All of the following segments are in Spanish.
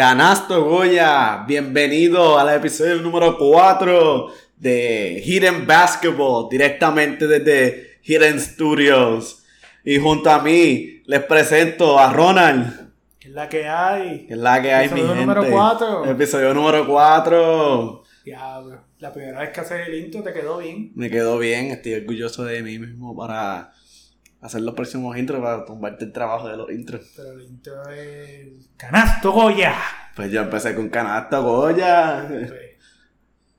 Canasto Goya, bienvenido al episodio número 4 de Hidden Basketball, directamente desde Hidden Studios. Y junto a mí les presento a Ronald. ¿Qué es la que hay? Que es la que hay, mi Episodio gente. número 4. Episodio número 4. Diablo. La primera vez que haces el intro te quedó bien. Me quedó bien, estoy orgulloso de mí mismo para hacer los próximos intros, para tumbarte el trabajo de los intros. Pero el intro es. ¡Canasto Goya! Pues yo empecé con Canasto Goya.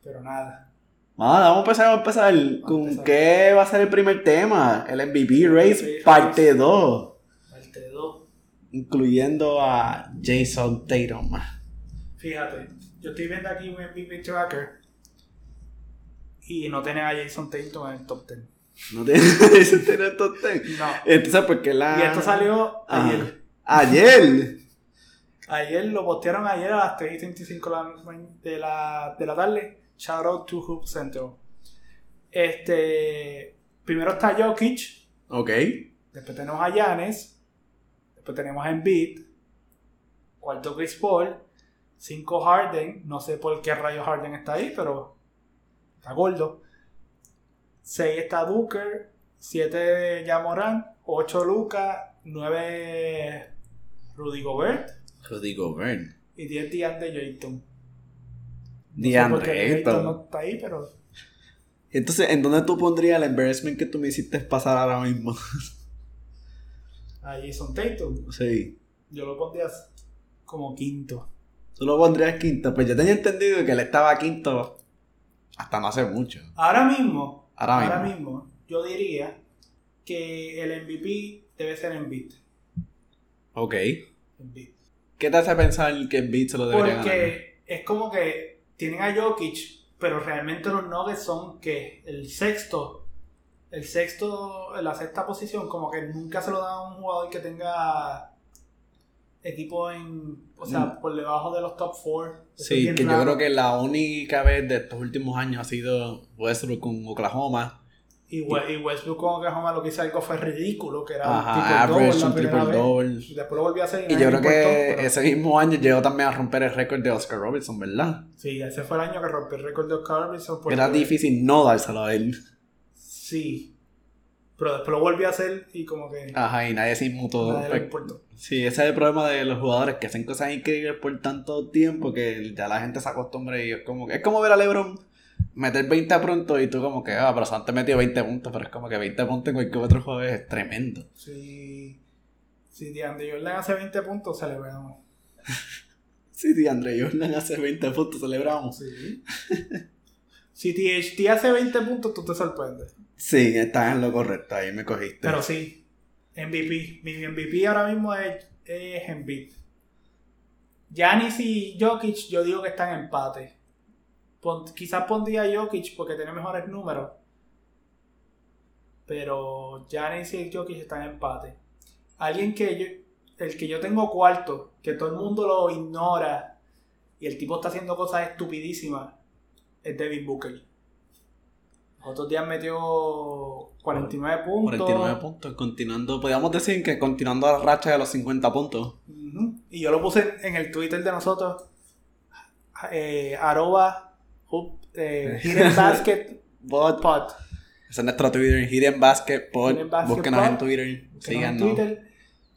Pero nada. Vamos, vamos a empezar, vamos a empezar. ¿Con empezar. qué va a ser el primer tema? El MVP Race MVP parte 2. Parte 2. Incluyendo a Jason Tatum. Fíjate, yo estoy viendo aquí un MVP tracker. Y no tiene a Jason Tatum en el top 10. No tiene ese tiene el top 10. No. Entonces, ¿por qué la.? Y esto salió Ah. ayer. Ayer. Ayer lo postearon ayer a las 3 y 35 de la, de la tarde. Shout out to Hoop Center. Este. Primero está Jokic. Ok. Después tenemos a Giannis. Después tenemos a Embiid. Cuarto Chris Paul. Cinco Harden. No sé por qué rayo Harden está ahí, pero está gordo. Seis está Booker. Siete Jamoran. Ocho Luca. Nueve Rudy Gobert. Rudy Gobert. Y 10 DeAndre Ayton. No DeAndre Ayton Ayton. no está ahí, pero Entonces, ¿en dónde tú pondrías el embarrassment que tú me hiciste pasar ahora mismo? a Jason Tatum. sí. Yo lo pondría como quinto. Tú lo pondrías quinto. Pues yo tenía entendido que él estaba quinto hasta no hace mucho. Ahora mismo, Ahora ahora mismo. mismo, yo diría que el MVP debe ser Embiid. Ok. Embiid. ¿Qué te hace pensar que beat se lo debería ganar? Porque es como que tienen a Jokic, pero realmente los Nuggets son que el sexto, el sexto, la sexta posición, como que nunca se lo da a un jugador que tenga equipo en, o sea, por debajo de los top 4. Mm. Sí, que yo creo que la única vez de estos últimos años ha sido Westbrook con Oklahoma. Y, y Westbrook con Oklahoma lo que hizo algo fue ridículo, que era Ajá, un triple average, un triple double. Y después lo volvió a hacer. Y yo creo que ese mismo año llegó también a romper el récord de Oscar Robertson, ¿verdad? Sí, ese fue el año que rompió el récord de Oscar Robertson. porque- Era difícil no dárselo a él. Sí. Pero después lo volvió a hacer y como que Ajá, y nadie se inmutó. nadie importó. Sí, ese es el problema de los jugadores que hacen cosas increíbles por tanto tiempo que ya la gente se acostumbra y es como que es como ver a LeBron meter 20 pronto y tú como que, ah, pero antes metió 20 puntos, pero es como que 20 puntos en cualquier otro juego es tremendo. Si, si DeAndre Jordan hace 20 puntos, celebramos. Sí, DeAndre Jordan hace 20 puntos, celebramos. Sí. si THT hace 20 puntos, tú te sorprendes. Sí, estás en lo correcto, ahí me cogiste. Pero sí, MVP. Mi MVP ahora mismo es, es Embiid. Giannis y Jokic, yo digo que están en empate. Quizás pondría Jokic porque tiene mejores números. Pero Giannis y Jokic están en empate. Alguien que yo, el que yo tengo cuarto, que todo el mundo lo ignora y el tipo está haciendo cosas estupidísimas, es Devin Booker. Otros días metió 49 puntos. 49 puntos, continuando, podríamos decir que continuando la racha de los 50 puntos. Y yo lo puse en el Twitter de nosotros. Eh, arroba eh, Hidden Basket Bot, Pod. ese es nuestro Twitter, Hidden Basket Pod, búsquenos en Twitter, en síganos. Twitter.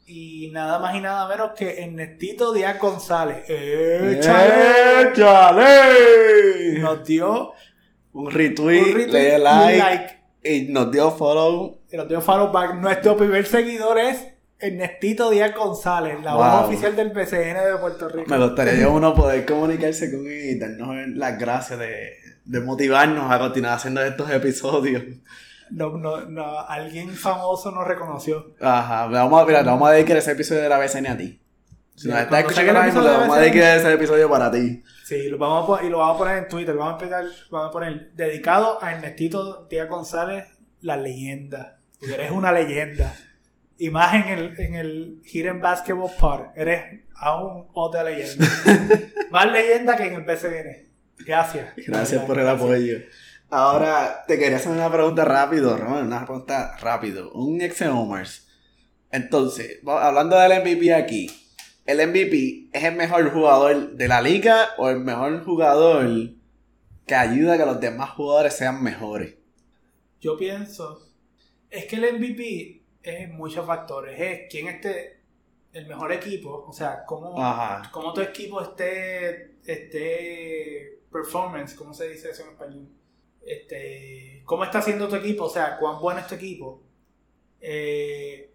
Y nada más y nada menos que Ernestito Díaz González. ¡Échale! ¡Échale! Nos dio Un retweet, un retweet le dio like, like. y nos dio follow. Y nos dio follow back. Nuestro primer seguidor es Ernestito Díaz González, la Wow. voz oficial del BCN de Puerto Rico. Me gustaría yo uno poder comunicarse con él y darnos las gracias de, de motivarnos a continuar haciendo estos episodios. No, no, no, alguien famoso nos reconoció. Ajá, vamos a, mira, vamos a dedicar ese episodio de la BCN a ti. Si nos cuando escuchando ahora mismo, vamos a dedicar ese episodio para ti. Sí, lo vamos a y lo vamos a poner en Twitter. Vamos a empezar, vamos a poner dedicado a Ernestito Díaz González, la leyenda. Porque eres una leyenda. Y más en el, en el Hidden Basketball Pod. Eres aún otra leyenda. más leyenda que en el BCN. Gracias. Gracias por el apoyo. Ahora, te quería hacer una pregunta rápido, Ron, una pregunta rápido. Un ex Homers. Entonces, hablando del MVP aquí, ¿el MVP es el mejor jugador de la liga o el mejor jugador que ayuda a que los demás jugadores sean mejores? Yo pienso, es que el MVP es muchos factores. Es quién esté el mejor equipo, o sea, cómo, cómo tu equipo esté, esté performance, ¿cómo se dice eso en español? Este, ¿Cómo está haciendo tu equipo? O sea, cuán bueno es tu equipo. Eh,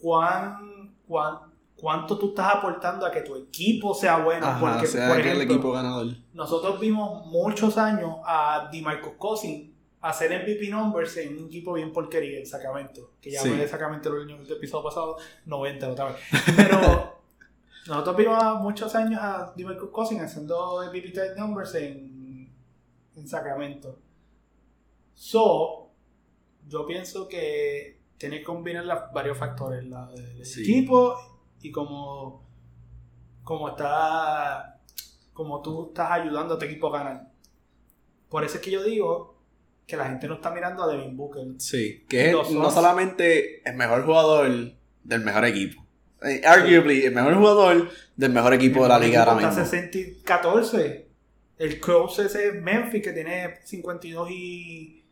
cuán, cuán, cuánto tú estás aportando a que tu equipo sea bueno. Ajá, porque, sea por que el ejemplo, equipo ganador. nosotros vimos muchos años a DeMarcus Cousins hacer MVP numbers en un equipo bien porquería, en Sacramento. Que ya Sí. hablé de Sacramento el, el episodio pasado, 90 otra vez. Pero nosotros vimos muchos años a DeMarcus Cousins haciendo MVP type numbers en, en Sacramento. So, yo pienso que tiene que combinar las- varios factores, la del Sí. equipo y como, como está como tú estás ayudando a tu equipo a ganar. Por eso es que yo digo que la gente no está mirando a Devin Booker. Sí, que es no solamente el mejor jugador del mejor equipo. Eh, arguably, el mejor jugador del mejor equipo de la liga ahora Está mismo. 60 y 14. El close ese es Memphis que tiene 52 y,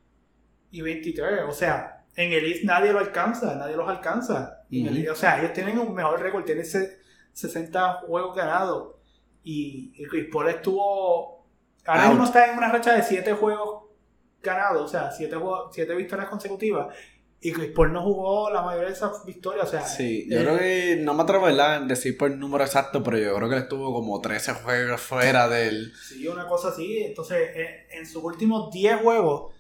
y 23. O sea, en el East nadie lo alcanza, nadie los alcanza. En o sea, ellos tienen un mejor récord, tienen se- 60 juegos ganados. Y, y Chris Paul estuvo. Ahora mismo está en una racha de 7 juegos ganados, o sea, 7 siete victorias consecutivas. Y Chris Paul no jugó la mayoría de esas victorias, o sea. Sí, yo eh, creo que no me atrevo a decir por el número exacto, pero yo creo que él estuvo como 13 juegos fuera del. Sí, una cosa así. Entonces, eh, en sus últimos 10 juegos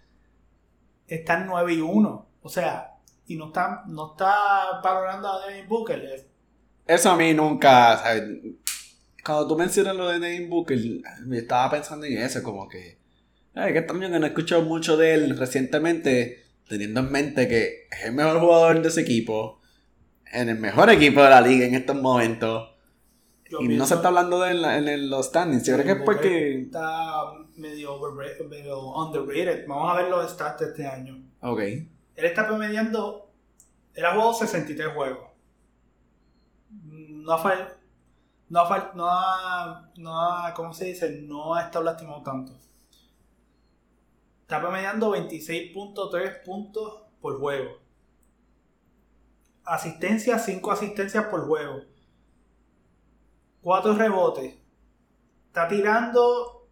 están 9 y 1. O sea, y no está, no está valorando a Devin Booker. Es- Eso a mí nunca. ¿sabes? Cuando tú mencionas lo de Devin Booker, me estaba pensando en eso, como que. Ay, que no he escuchado mucho de él recientemente, teniendo en mente que es el mejor jugador de ese equipo, en el mejor equipo de la liga en estos momentos. yo y no se está hablando de en, la- en los standings. Yo creo que es porque. Está medio, medio underrated. Vamos a ver los stats de este año. Ok. Él está promediando. Él ha jugado 63 juegos. No ha fall- No ha, no ha, no ha- ¿cómo se dice? No ha estado lastimado tanto. Está promediando 26.3 puntos por juego. Asistencia, 5 asistencias por juego. 4 rebotes. Está tirando.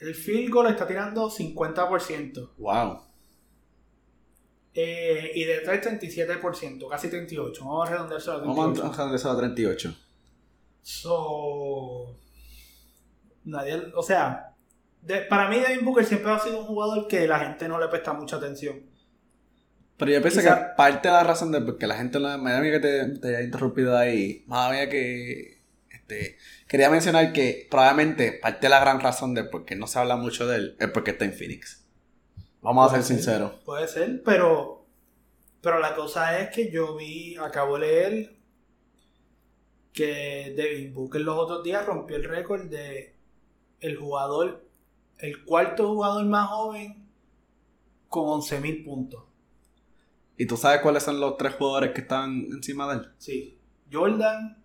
El field goal está tirando 50%. Wow. Eh, y de 3, 37%, casi 38%. Vamos a redondearse a Vamos 38%. a bajar eso a 38. So, nadie, o sea, de- para mí Devin Booker siempre ha sido un jugador que la gente no le presta mucha atención. Pero yo pienso Quizá- que parte de la razón de por qué la gente me miedo que te, te haya interrumpido ahí, más había que este, quería mencionar que probablemente parte de la gran razón de por qué no se habla mucho de él es porque está en Phoenix. Vamos a ser ser, sinceros. Puede ser, pero, pero la cosa es que yo vi, acabo de leer que Devin Booker los otros días rompió el récord de el jugador, el cuarto jugador más joven con 11.000 puntos. ¿Y tú sabes cuáles son los tres jugadores que están encima de él? Sí, Jordan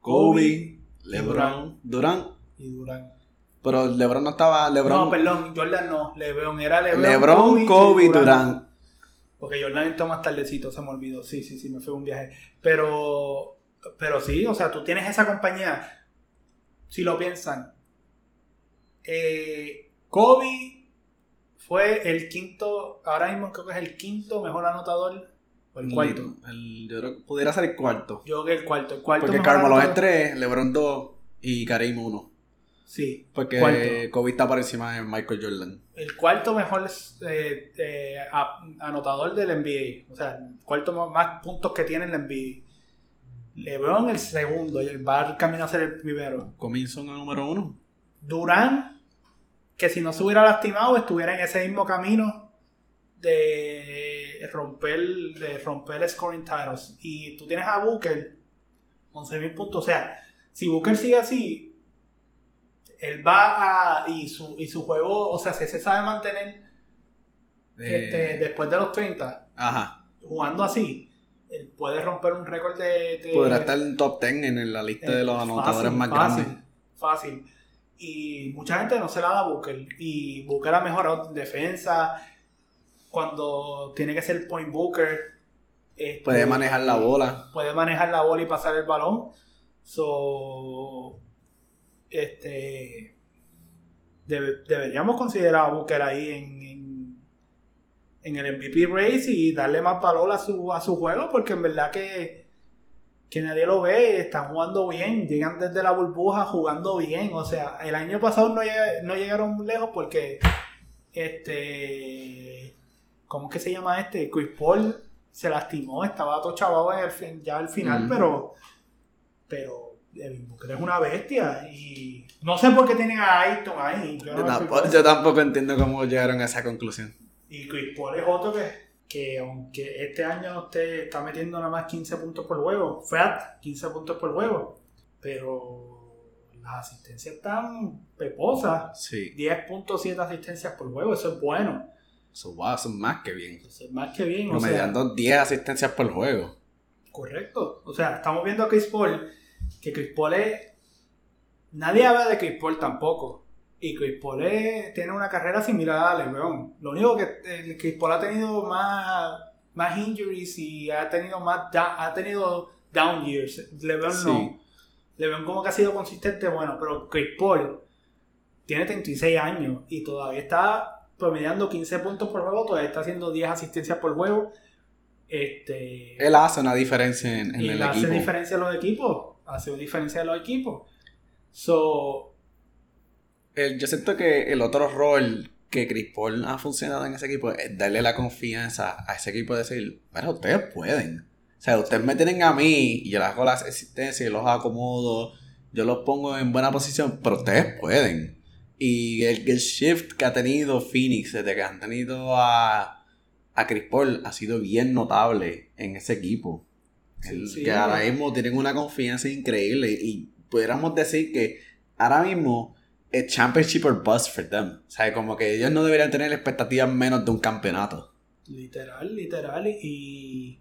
Kobe, Kobe, LeBron, Durant. y Durant. Pero LeBron no estaba. LeBron, No, perdón, Jordan no, LeBron era LeBron, LeBron, Kobe, Durant. Porque Jordan entró más tardecito, se me olvidó. Sí, sí, sí, me fue un viaje. Pero, pero sí, o sea, tú tienes esa compañía. Si lo piensan, eh, Kobe fue el quinto, ahora mismo creo que es el quinto mejor anotador. O el cuarto. El- yo creo que pudiera ser el cuarto. Yo creo que el cuarto. El cuarto Porque Carmelo es 3, LeBron 2 y Kareem 1. Sí, Porque Cuarto. Kobe está por encima de Michael Jordan. el cuarto mejor eh, eh, anotador del NBA. O sea, el cuarto más- puntos que tiene en la NBA. LeBron el segundo y él va a camino a ser el primero. Comienzo en el número 1. Durán, que si no se hubiera lastimado, estuviera en ese mismo camino de romper, de romper scoring titles. Y tú tienes a Booker, 11.000 puntos. O sea, si Booker sigue así, él va a. Y su, y su juego, o sea, si se sabe mantener este, después de los 30, Ajá. jugando así, Él puede romper un récord de, de- Podrá estar en top 10 en la lista de los eh, anotadores fácil, más fácil, grandes. Fácil. Y mucha gente no se la da a Booker. Y Booker ha mejorado en defensa. Cuando tiene que ser point Booker. este, Puede manejar la bola. Puede manejar la bola y pasar el balón. So. Este. debe- deberíamos considerar a Booker ahí en, en, en el MVP race y darle más valor a su, a su juego. Porque en verdad que que nadie lo ve, están jugando bien, llegan desde la burbuja jugando bien. O sea, el año pasado no, no llegaron muy lejos porque este ¿cómo es que se llama este? Chris Paul se lastimó, estaba todo chavado en el ya al final, pero pero Devin Booker es una bestia y no sé por qué tienen a Ayton ahí. Yo no Yo me tampoco, yo entiendo cómo llegaron a esa conclusión. Y Chris Paul es otro que, que aunque este año esté, está metiendo nada más 15 puntos por juego, fat, 15 puntos por juego, pero las asistencias están peposas. Sí. 10.7 asistencias por juego, eso es bueno. Eso, wow, eso es más que bien. Eso es más que bien. O sea, Promediando 10 asistencias por juego. correcto. O sea, estamos viendo a Chris Paul, que Chris Paul es... Nadie habla de Chris Paul tampoco. Y Chris Paul es- tiene una carrera similar a LeBron. Lo único que eh, Chris Paul ha tenido más, más injuries y ha tenido más da- ha tenido down years. LeBron Sí. no. LeBron como que ha sido consistente, bueno, pero Chris Paul tiene 36 años y todavía está promediando 15 puntos por juego, todavía está haciendo 10 asistencias por juego. Este, Él hace una diferencia en, en y el hace equipo. diferencia a los equipos. Hace diferencia a los equipos. So, yo siento que el otro rol que Chris Paul ha funcionado en ese equipo es darle la confianza a ese equipo de decir, bueno, ustedes pueden. O sea, ustedes me tienen a mí y yo les hago las existencias y los acomodo, yo los pongo en buena posición, pero ustedes pueden. Y el, el shift que ha tenido Phoenix desde que han tenido a, a Chris Paul ha sido bien notable en ese equipo. El- Sí, que ahora mismo tienen una confianza increíble y pudiéramos decir que ahora mismo es championship or bust for them. O sea, como que ellos no deberían tener expectativas menos de un campeonato. literal, literal. Y,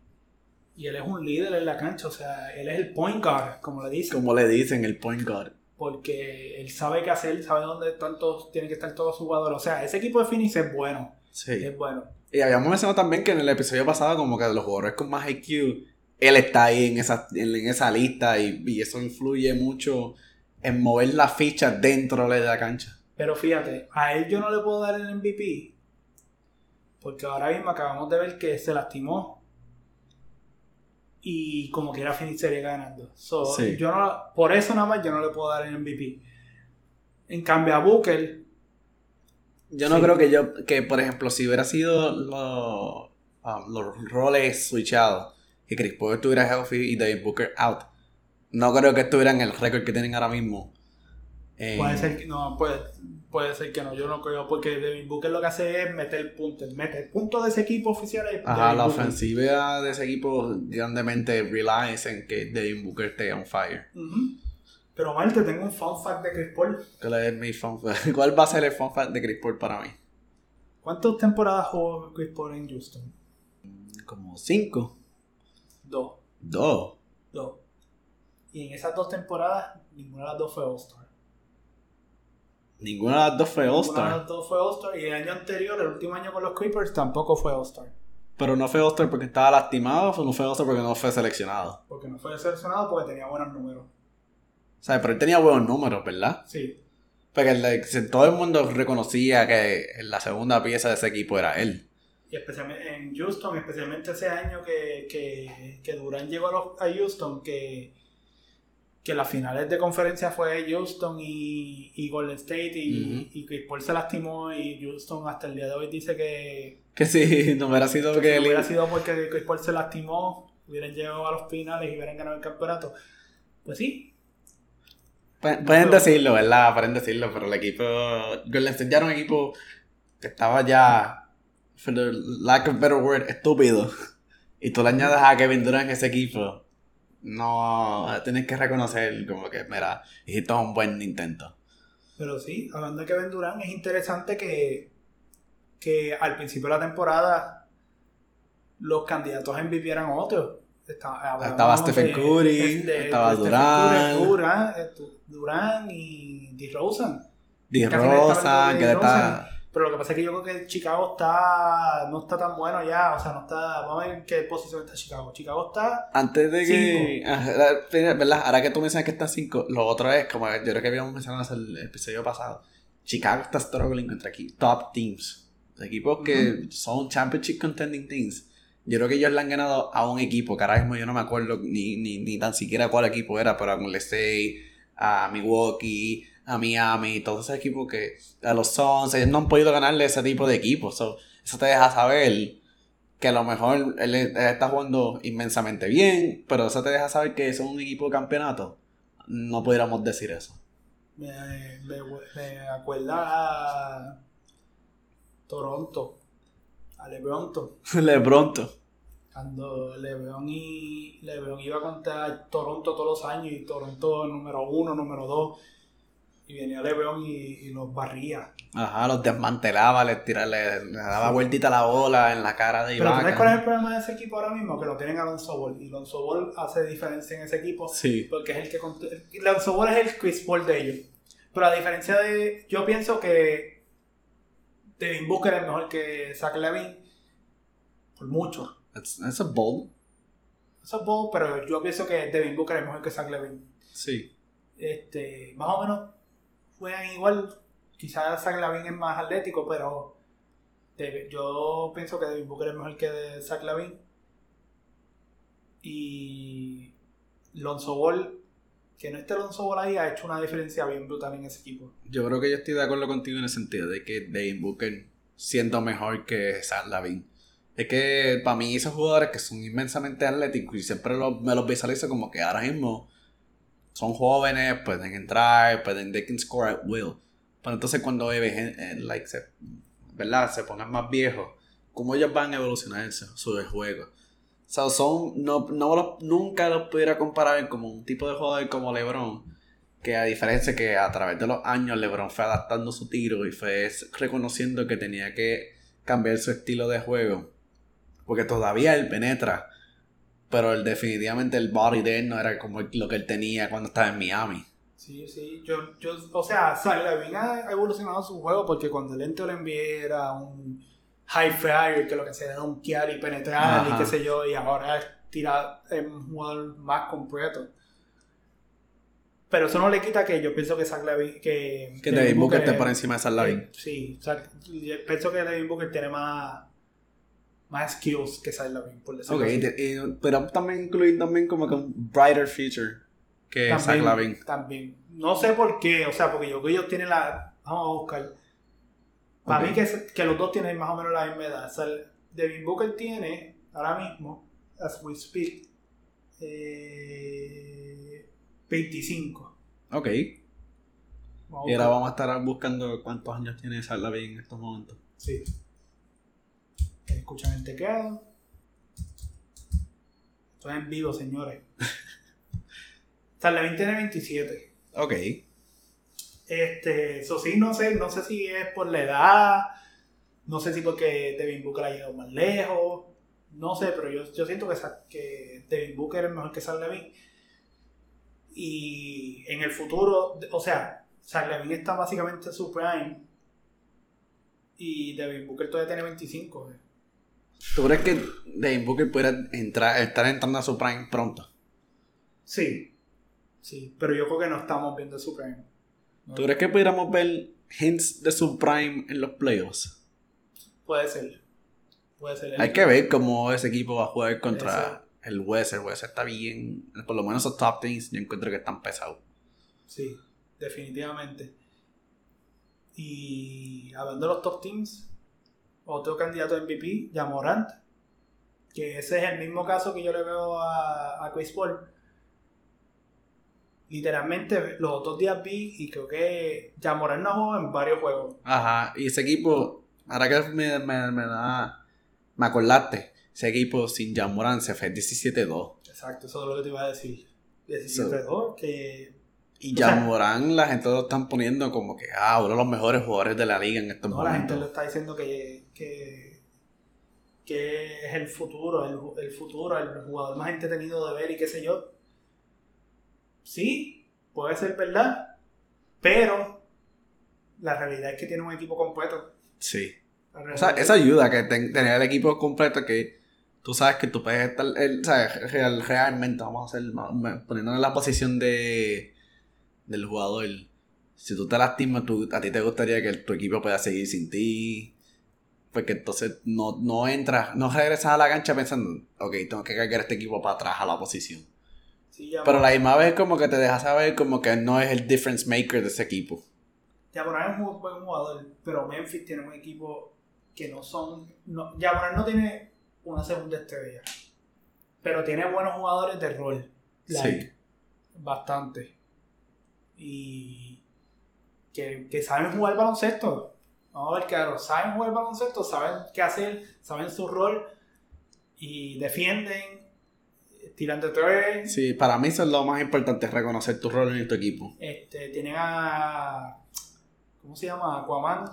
y él es un líder en la cancha. O sea, él es el point guard, como le dicen. Como le dicen el point guard. Porque él sabe qué hacer, sabe dónde están todos, tienen que estar todos sus jugadores. O sea, ese equipo de Phoenix es bueno. Sí. Es bueno. Y habíamos mencionado también que en el episodio pasado, como que los jugadores con más IQ, él está ahí en esa, en, esa lista y, y eso influye mucho en mover la ficha dentro de la cancha. Pero fíjate, a él yo no le puedo dar el MVP. Porque ahora mismo acabamos de ver que se lastimó. Y como quiera sería ganando. So, Sí. yo no, por eso nada más yo no le puedo dar el MVP. En cambio a Booker, Yo no Sí. creo que yo, que por ejemplo, si hubiera sido lo- um, los roles switchados, que Chris Paul estuviera healthy y David Booker out, no creo que estuvieran el récord que tienen ahora mismo. Eh, puede ser que no, puede, puede ser que no, yo no creo, porque Devin Booker lo que hace es meter puntos, mete el punto de ese equipo oficial Ajá, la Booker. ofensiva de ese equipo grandemente relies en que David Booker esté on fire. Ujú. Pero mal, te tengo un fun fact de Chris Paul. ¿Cuál es mi fun fact? ¿Cuál va a ser el fun fact de Chris Paul para mí? ¿Cuántas temporadas jugó Chris Paul en Houston? Como cinco. Dos. Dos. Dos. Y en esas dos temporadas, ninguna de las dos fue All-Star. Ninguna de las dos fue Ninguna de All-Star. las dos fue All-Star. Y el año anterior, el último año con los Clippers, tampoco fue All-Star. Pero no fue All-Star porque estaba lastimado, o no fue All-Star porque no fue seleccionado. Porque no fue seleccionado porque tenía buenos números. O sea, pero él tenía buenos números, ¿verdad? Sí. Porque se- todo el mundo reconocía que la segunda pieza de ese equipo era él. Y especialmente en Houston, especialmente ese año que, que, que Durant llegó a, los- a Houston, que, que las finales de conferencia fue Houston y, y Golden State y, Chris Paul se lastimó y Houston hasta el día de hoy dice que, Que si no hubiera sido que que si él... hubiera sido porque Chris Paul se lastimó, hubieran llegado a los finales y hubieran ganado el campeonato. Pues sí, Pu- Pueden decirlo, ¿verdad? Pueden decirlo, pero el equipo... Golden State ya era un equipo que estaba ya, for the lack of a better word, estúpido. Y tú le añades a Kevin Durant en ese equipo. No, tienes que reconocer como que, mira, hiciste un buen intento. Pero sí, hablando de Kevin Durant, es interesante que, que al principio de la temporada los candidatos a MVP eran otros. Estaba, estaba Stephen Curry, estaba Durán. Durán, Durán y DeRozan. DeRozan, que está... Pero lo que pasa es que yo creo que Chicago está no está tan bueno ya, o sea, no está, vamos a ver en qué posición está Chicago. Chicago está Antes de que, ¿verdad? Ahora que tú mencionas que está 5, lo otro es, como yo creo que habíamos mencionado en el episodio pasado, Chicago está struggling contra aquí, top teams, equipos que son championship contending teams. Yo creo que ellos le han ganado a un equipo, que ahora mismo yo no me acuerdo ni, ni, ni tan siquiera cuál equipo era, pero a Golden a Milwaukee, a Miami, todos esos equipos que a los Suns, ellos no han podido ganarle ese tipo de equipos. eso te deja saber que a lo mejor él, está jugando inmensamente bien, pero eso te deja saber que es un equipo de campeonato. No pudiéramos decir eso. Me, me, acuerda a Toronto, a Lebronto. Lebronto. Cuando LeBron, y, LeBron iba contra Toronto todos los años y Toronto número uno, número dos y venía LeBron y, y, los barría. Ajá, los desmantelaba, les, tiraba, le, daba vueltita la bola en la cara de Iván. Pero ¿sabes cuál es el problema de ese equipo ahora mismo? Que lo tienen Alonso Ball. Y Alonso Ball hace diferencia en ese equipo. Sí. Porque es el que... Alonso Ball es el Chris Paul de ellos. Pero a diferencia de... Yo pienso que Devin Booker es mejor que Zach Levine. Por mucho. Eso es bold. Eso es bold, pero yo pienso que Devin Booker es mejor que Zach Levine. Sí. Este, más o menos juegan igual. Quizás Zach Lavin es más atlético, pero yo pienso que Devin Booker es mejor que Zach Lavin. Y Lonzo Ball, que no esté Lonzo Ball ahí, ha hecho una diferencia bien brutal en ese equipo. Yo creo que yo estoy de acuerdo contigo en el sentido de que Devin Booker siendo mejor que Zach Lavin. Es que para mí esos jugadores que son inmensamente atléticos y siempre me los visualizo como que ahora mismo son jóvenes, pueden entrar, pueden, they can score at will. Pero entonces cuando eh, like, se, ¿verdad? se pongan más viejos, ¿cómo ellos van a evolucionar su juego? O sea, son, no, no nunca los pudiera comparar como un tipo de jugador como LeBron, que a diferencia que a través de los años LeBron fue adaptando su tiro y fue reconociendo que tenía que cambiar su estilo de juego, porque todavía él penetra pero el, definitivamente el body de él no era como lo que él tenía cuando estaba en Miami. Sí, sí, yo, yo o sea, Levine ha evolucionado su juego porque cuando el ente lo envié era un high flyer que lo que hacía era un y penetrar y qué sé yo, y ahora es tirar en un jugador más completo. Pero eso no le quita que yo pienso que Zach Levine, que... Que Devin Booker esté por encima de Zach Levine. Eh, sí, o sea, pienso que Devin Booker tiene más más skills que Zach Lavin, por decirlo así. pero también incluir también como que un brighter future que Zach Lavin. También. No sé por qué, o sea, porque yo que ellos tienen la... Vamos a buscar. Para mí que, que, los dos tienen más o menos la misma edad. O sea, Devin Booker tiene, ahora mismo, as we speak, eh, 25. Ok. y ahora vamos a estar buscando cuántos años tiene Zach Lavin en estos momentos. Sí escuchan el teclado. Estoy en vivo, señores. Levin tiene 27. Ok. Este, eso sí, no sé, no sé si es por la edad, no sé si porque Devin Booker ha llegado más lejos, no sé, pero yo, yo siento que, que Devin Booker es mejor que San Levin. Y en el futuro, o sea, San Levin está básicamente en su prime y Devin Booker todavía tiene 25. ¿Tú crees que Devin Booker pudiera entrar, estar entrando a su prime pronto? Sí. Sí, pero yo creo que no estamos viendo su prime. ¿Tú crees que pudiéramos ver hints de su prime en los playoffs? Puede ser. Puede ser. Hay que ver cómo ese equipo va a jugar contra el West. El West está bien. Por lo menos esos top teams yo encuentro que están pesados. Sí, definitivamente. Y hablando de los top teams, otro candidato a MVP, Jamorant, que ese es el mismo caso que yo le veo a, a Chris Paul. Literalmente los otros días vi y creo que Jamorant no jugó en varios juegos. Ajá, y ese equipo, ahora que me, me, me da, me acordaste, ese equipo sin Jamorant se fue 17-2. Exacto, eso es lo que te iba a decir. 17-2, que y ya Morán, la gente lo están poniendo como que, ah, uno de los mejores jugadores de la liga en estos no, momentos. la gente lo está diciendo que, que, que es el futuro, el, el futuro, el jugador más entretenido de ver y qué sé yo. Sí, puede ser verdad, pero la realidad es que tiene un equipo completo. Sí. O realidad sea, es- eso ayuda, que ten- tener el equipo completo que tú sabes que tú puedes estar, el- real- realmente, vamos a hacer, poniéndonos en la posición de del jugador. Si tú te lastimas, tú, a ti te gustaría que tu equipo pueda seguir sin ti. Porque entonces no, no entras, no regresas a la cancha pensando, ok, tengo que cargar este equipo para atrás a la posición. Sí, Pero la misma vez como que te deja saber como que no es el difference maker de ese equipo. Yamoran es un buen jugador, pero Memphis tiene un equipo que no son. No, Yamoran no tiene una segunda estrella, pero tiene buenos jugadores de rol. like, Sí. Bastante. Y que, que saben jugar baloncesto. Vamos a ver claro, saben jugar baloncesto, saben qué hacer, saben su rol y defienden, tiran de tres. Sí, para mí eso es lo más importante, reconocer tu rol en tu equipo. Este, tienen a. ¿Cómo se llama? Aquaman.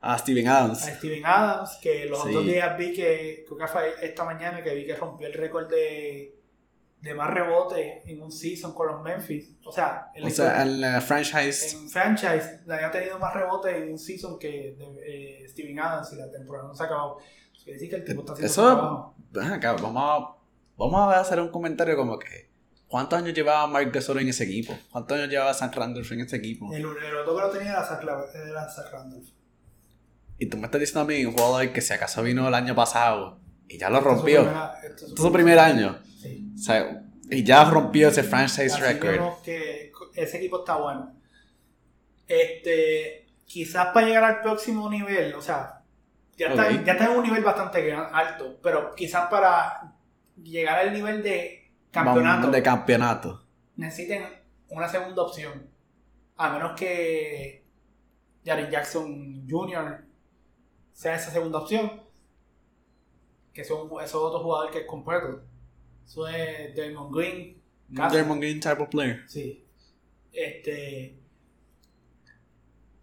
A Steven Adams. a Steven Adams, que los Sí. otros días vi que, creo que fue esta mañana que vi que rompió el récord de, de más rebotes en un season con los Memphis. O sea, el O sea, el franchise. en franchise le había tenido más rebotes en un season que de, eh, Steven Adams y la temporada no se ha acabado. Quiere decir que el tipo está haciendo Eso- acá, vamos a, vamos a hacer un comentario como que. ¿Cuántos años llevaba Mark Gasol en ese equipo? ¿Cuántos años llevaba San Randolph en ese equipo? El, el otro que lo tenía era Zach, era Zach Randolph. Y tú me estás diciendo a mí un jugador que si acaso vino el año pasado y ya lo rompió. esto es su Este es su primer año. O sea, y ya rompió ese franchise Así record. que ese equipo está bueno. Este, quizás para llegar al próximo nivel, o sea, ya, está, ya está en un nivel bastante alto, pero quizás para llegar al nivel de campeonato De campeonato. necesiten una segunda opción. A menos que Jaren Jackson Jr. sea esa segunda opción. Que son, es otro jugador que es completo. Eso es Damon Green. Draymond Green type of player. Sí. Este.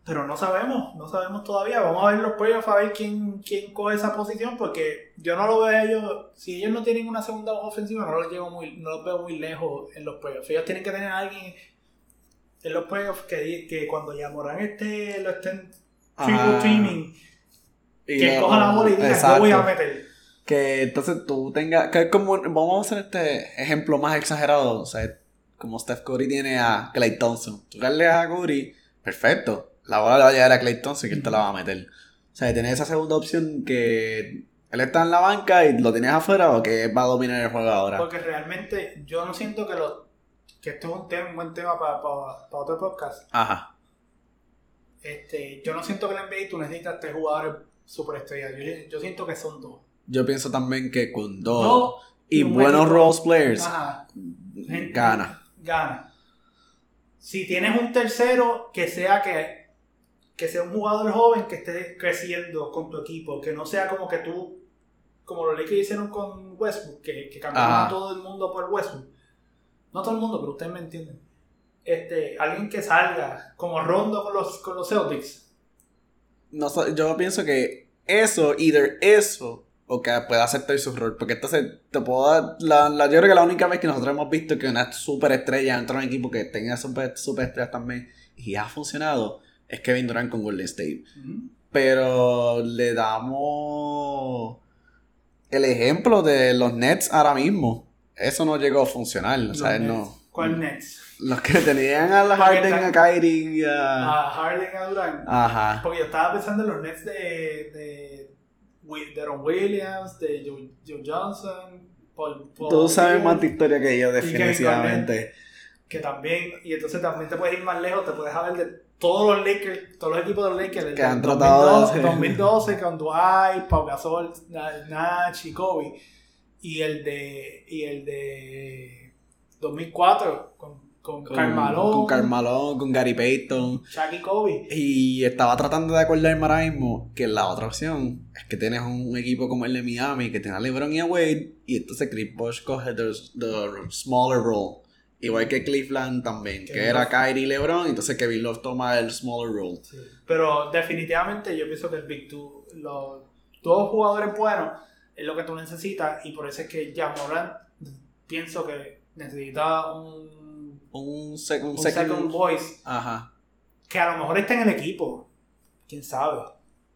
Pero no sabemos, no sabemos todavía. Vamos a ver los playoffs a ver quién, quién coge esa posición, porque yo no lo veo a ellos. Si ellos no tienen una segunda ofensiva, no los, llevo muy, no los veo muy lejos en los playoffs. Ellos tienen que tener a alguien en los playoffs que, que cuando ya Morán esté, lo estén triple Ajá. teaming, Y que coja la bola y diga, yo voy a meter. Que entonces tú tengas. Que como. Vamos a hacer este ejemplo más exagerado. O sea, como Steph Curry tiene a Clay Thompson. Tú darle a Curry, perfecto. La bola le va a llegar a Clay Thompson y él te la va a meter. O sea, tener esa segunda opción que él está en la banca y lo tienes afuera o que va a dominar el juego ahora. Porque realmente yo no siento que lo, que esto es un, tema, un buen tema para, para, para otro podcast. Ajá. Este, yo no siento que en NBA tú necesitas tres jugadores superestrellas. Yo, yo siento que son dos. Yo pienso también que con dos y buenos role players, Ajá, gana. gana. Si tienes un tercero, que sea que, que sea un jugador joven que esté creciendo con tu equipo, que no sea como que tú, como los Lakers hicieron con Westbrook, que, que cambiaron Ajá. todo el mundo por Westbrook. No todo el mundo, pero ustedes me entienden. Este, alguien que salga, como Rondo con los, con los Celtics. No, yo pienso que eso, either eso, o que pueda aceptar su rol. Porque entonces te puedo dar. La, la- yo creo que la única vez que nosotros hemos visto que una superestrella entra en un equipo que tenga super, superestrellas también y ha funcionado es Kevin Durant con Golden State. Pero le damos el ejemplo de los Nets ahora mismo. Eso no llegó a funcionar. O sea, no. ¿Cuál Nets? Los que tenían a la Harden, a Kyrie a. A Harden, a Durant. Ajá. Porque yo estaba pensando en los Nets de, de, Wi- de Ron Williams, de Joe, Joe Johnson, Paul, Paul Tú sabes más de historia que yo, definitivamente. Que también, y entonces también te puedes ir más lejos, te puedes hablar de todos los Lakers, todos los equipos de los Lakers. Que han tratado de 2012, hacer- 2012 con Dwight, Pau Gasol, Na- Nash y Kobe. Y el de, y el de 2004 con, con, Con Con con Gary Payton. Shaq y Kobe. Y estaba tratando de acordarme ahora mismo que la otra opción es que tienes un equipo como el de Miami que tiene a LeBron y a Wade. Y entonces Chris Bosh coge the, the smaller role. Igual que Cleveland también, que era Love. Kyrie y LeBron. Entonces Kevin Love toma el smaller role. Pero definitivamente yo pienso que el Big Two, los dos jugadores buenos, es lo que tú necesitas y por eso es que Jamoran pienso que necesita un, Un, sec- un un second- second voice Ajá. que a lo mejor está en el equipo. ¿Quién sabe?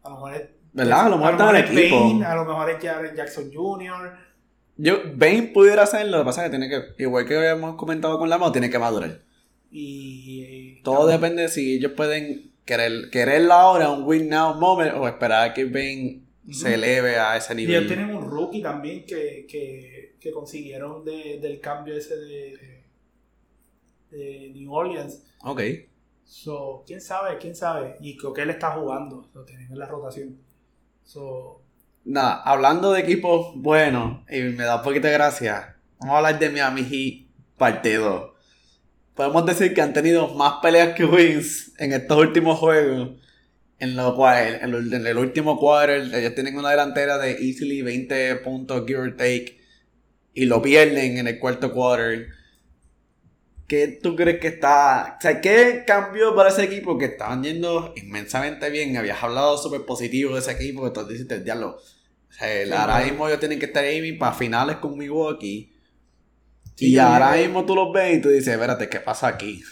A lo mejor es... ¿Verdad? A lo mejor está en el es equipo. Bane, a lo mejor es Jaren Jackson Jr. Yo, Bane pudiera hacerlo, lo que pasa es que tiene que, igual que habíamos comentado con Lamau, tiene que madurar. Y... Todo depende de si ellos pueden querer, quererlo ahora, un win now moment, o esperar a que Bane se eleve a ese Y ellos nivel. tienen un rookie también que, que, que consiguieron de- del cambio ese de, de New Orleans. Ok. So, quién sabe, quién sabe. Y creo que él está jugando, lo tienen en la rotación. So, Nada, hablando de equipos buenos, y me da un poquito de gracia, vamos a hablar de Miami Heat parte 2. Podemos decir que han tenido más peleas que wins en estos últimos juegos, en lo cual, en, lo- en el último quarter, ellos tienen una delantera de easily 20 puntos, give or take, y lo pierden en el cuarto quarter. ¿Qué tú crees que está... O sea, ¿qué cambió para ese equipo que estaban yendo inmensamente bien? Habías hablado súper positivo de ese equipo, que tú dijiste, diablo. O sea, el- Sí, ahora mismo ellos tienen que estar ahí para finales con Milwaukee. Sí, y ahora mismo tú los ves y tú dices, espérate, ¿qué pasa aquí?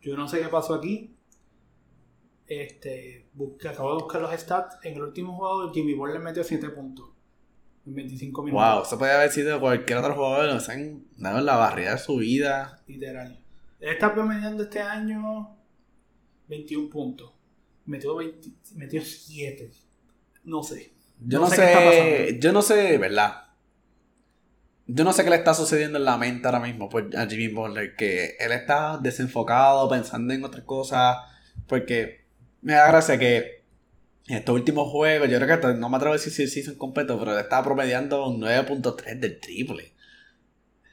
yo no sé qué pasó aquí. Este, busqué- acabo de buscar los stats. En el último juego, Jimmy Butler metió 7 puntos en 25 minutos. Wow, eso puede haber sido cualquier otro jugador, nos han dado la barrida de su vida. Literal. Él está promediando este año 21 puntos. Metió, 20 metió 7. No sé. Yo No no, sé qué está yo no sé, ¿verdad? Yo no sé qué le está sucediendo en la mente ahora mismo por, a Jimmy Butler, que él está desenfocado, pensando en otras cosas, porque me da gracia que en estos últimos juegos, yo creo que no me atrevo a decir si el season completo, pero estaba promediando un 9.3 del triple.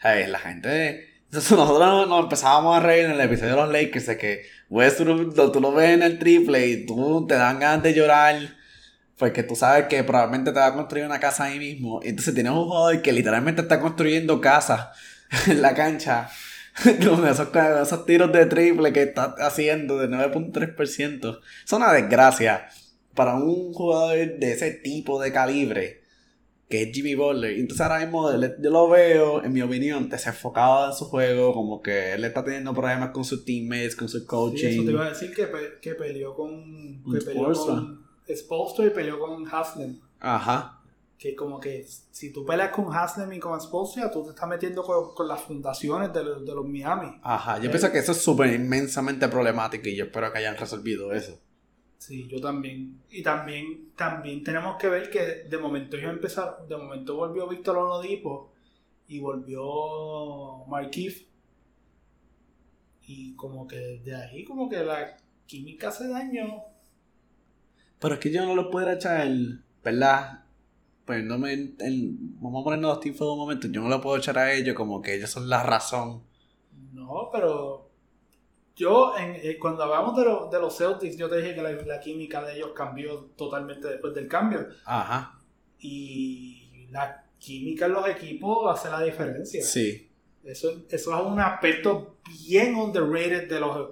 ¿Sabes? La gente... Entonces nosotros nos, empezábamos a reír en el episodio de los Lakers de que Westbrook, tú, lo ves en el triple y tú te dan ganas de llorar porque tú sabes que probablemente te va a construir una casa ahí mismo. Entonces tienes un jugador que literalmente está construyendo casas en la cancha. Con esos, esos tiros de triple que está haciendo de 9.3%. Es una desgracia para un jugador de ese tipo de calibre que es Jimmy Butler. Entonces ahora mismo yo lo veo, en mi opinión, desenfocado en su juego, como que él está teniendo problemas con sus teammates, con su Sí, coaching. eso te iba a decir que, pe- que peleó con. Que peleó con Spolstra y peleó con Haslem. Ajá. Que como que si tú peleas con Haslem y con Spolstra, tú te estás metiendo con, con las fundaciones de los, de los Miami. Ajá, yo Eh. pienso que eso es súper inmensamente problemático y yo espero que hayan resolvido eso. Sí, yo también. Y también, también tenemos que ver que de momento ellos empezaron, de momento volvió Víctor Oladipo y volvió Markif. Y como que desde ahí como que la química hace daño. Pero es que yo no lo puedo echar, ¿verdad? Pues no me. el- vamos a ponernos los tipos de un momento. Yo no lo puedo echar a ellos como que ellos son la razón. No, pero yo en- eh, cuando hablamos de, lo- de los Celtics, yo te dije que la, la química de ellos cambió totalmente después del cambio. Ajá. Y la química en los equipos hace la diferencia. Sí. Eso, eso es un aspecto bien underrated de los,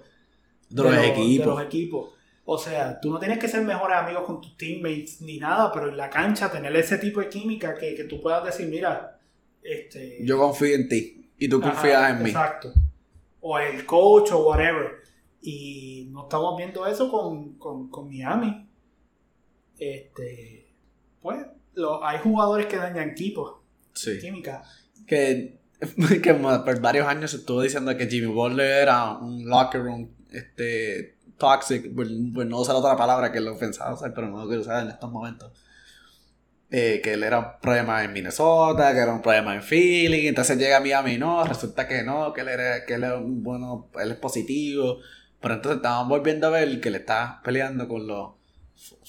De los de equipos. de los equipos. O sea, tú no tienes que ser mejores amigos con tus teammates ni nada, pero en la cancha tener ese tipo de química que, que tú puedas decir, mira, este... Yo confío en ti y tú Ajá, confías en mí. Exacto. O el coach o whatever. Y no estamos viendo eso con, con, con Miami. Este, pues, lo- hay jugadores que dañan equipos, Sí. química. Que, que por varios años se estuvo diciendo que Jimmy Butler era un locker room este, toxic, pues, pues no usar otra palabra que lo pensaba usar, pero no lo quiero usar en estos momentos. Eh, que él era un problema en Minnesota, que era un problema en Philly, entonces llega a Miami, no, resulta que no, que él era, que él era un bueno, él es positivo, pero entonces estaban volviendo a ver que le está peleando con los,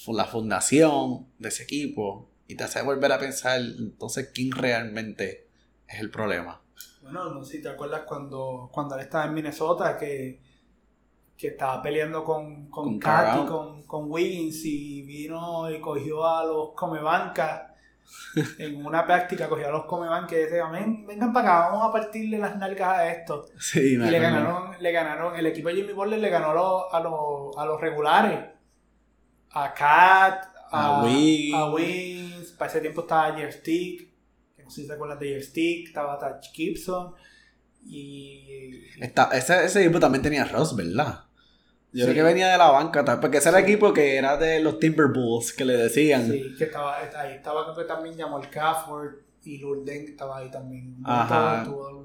la fundación de ese equipo y te hace volver a pensar entonces quién realmente es el problema. Bueno, no sé si te acuerdas cuando, cuando él estaba en Minnesota que, que estaba peleando con, con, Con Kat y Carl. con, con Wiggins y vino y cogió a los comebancas en una práctica cogió a los comebancas y decía, "Ven, vengan para acá, vamos a partirle las nalgas a esto. Sí, Y le ganaron, le ganaron, el equipo de Jimmy Butler le ganó a los, a los, a los regulares. A Kat, A Wiggins. A Wiggins. Para ese tiempo estaba Jeff Stick. Que no sé si se acuerdan de Jeff Stick. Estaba Touch Gibson. Y. Esta- ese, ese equipo también tenía Ross, ¿verdad? Yo Sí. creo que venía de la banca, tal, porque ese era el equipo que era de los Timberwolves, que le decían. Sí, que estaba ahí. Estaba creo que también Jamal Cafford. Y Lurden estaba ahí también. Ajá.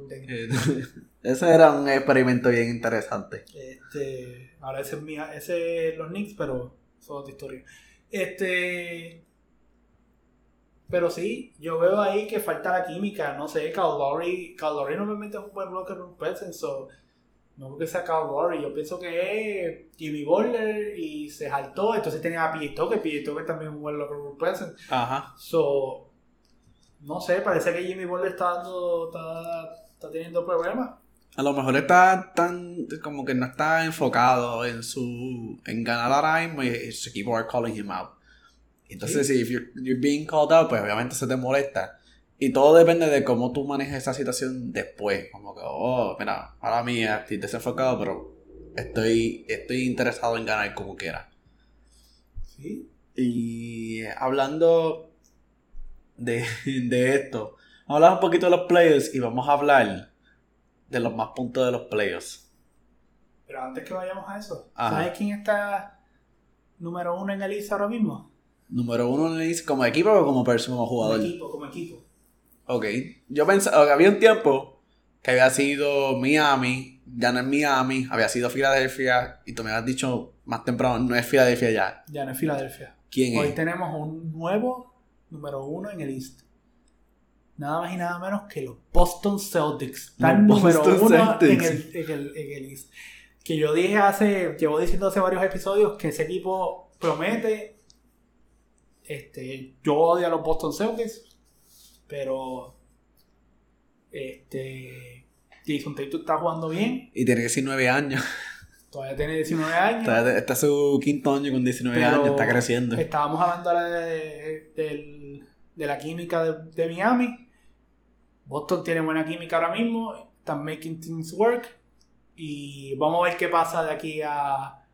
Eh, ese era un experimento bien interesante. Este, ahora ese es mi, ese es los Knicks, pero es otra historia. Este, pero sí, yo veo ahí que falta la química, no sé, Kyle Lowry normalmente es un buen blocker room presence, so, no creo que sea Kyle Lowry, yo pienso que es Jimmy Butler y se saltó, entonces tenía a PJ Tucker, PJ Tucker también un buen locker room presence, Ajá. so, no sé, parece que Jimmy Butler está dando, está, está teniendo problemas. A lo mejor está tan, como que no está enfocado en su, en ganar ahora mismo y su equipo are calling him out. Entonces, si if you're, you're being called out, pues obviamente se te molesta. Y todo depende de cómo tú manejes esa situación después. Como que, oh, mira, ahora mí estoy desenfocado, pero estoy, estoy interesado en ganar como quiera. Sí, Y hablando de, de esto, vamos a hablar un poquito de los players y vamos a hablar de los más puntos de los players. Pero antes que vayamos a eso, Ajá. ¿sabes quién está número uno en el East ahora mismo? Número uno en el East, como equipo o como persona, como Como jugador. equipo, como equipo. Ok. Yo pensaba, había un tiempo que había sido Miami, ya no es Miami, había sido Filadelfia, y tú me has dicho más temprano, no es Filadelfia ya. Ya no es Filadelfia. ¿Quién Hoy es? tenemos un nuevo número uno en el East. Nada más y nada menos que los Boston Celtics. Están Los número Boston uno en el, en, el, en el East. Que yo dije hace, llevo diciendo hace varios episodios que ese equipo promete. Este, yo odio a los Boston Celtics, pero este Jason Tatum está jugando bien. Y tiene 19 años. Todavía tiene 19 años. Está, está su quinto año con 19 Pero años, está creciendo. Estábamos hablando ahora de, de la química de, de Miami. Boston tiene buena química ahora mismo. Están making things work. Y vamos a ver qué pasa de aquí a,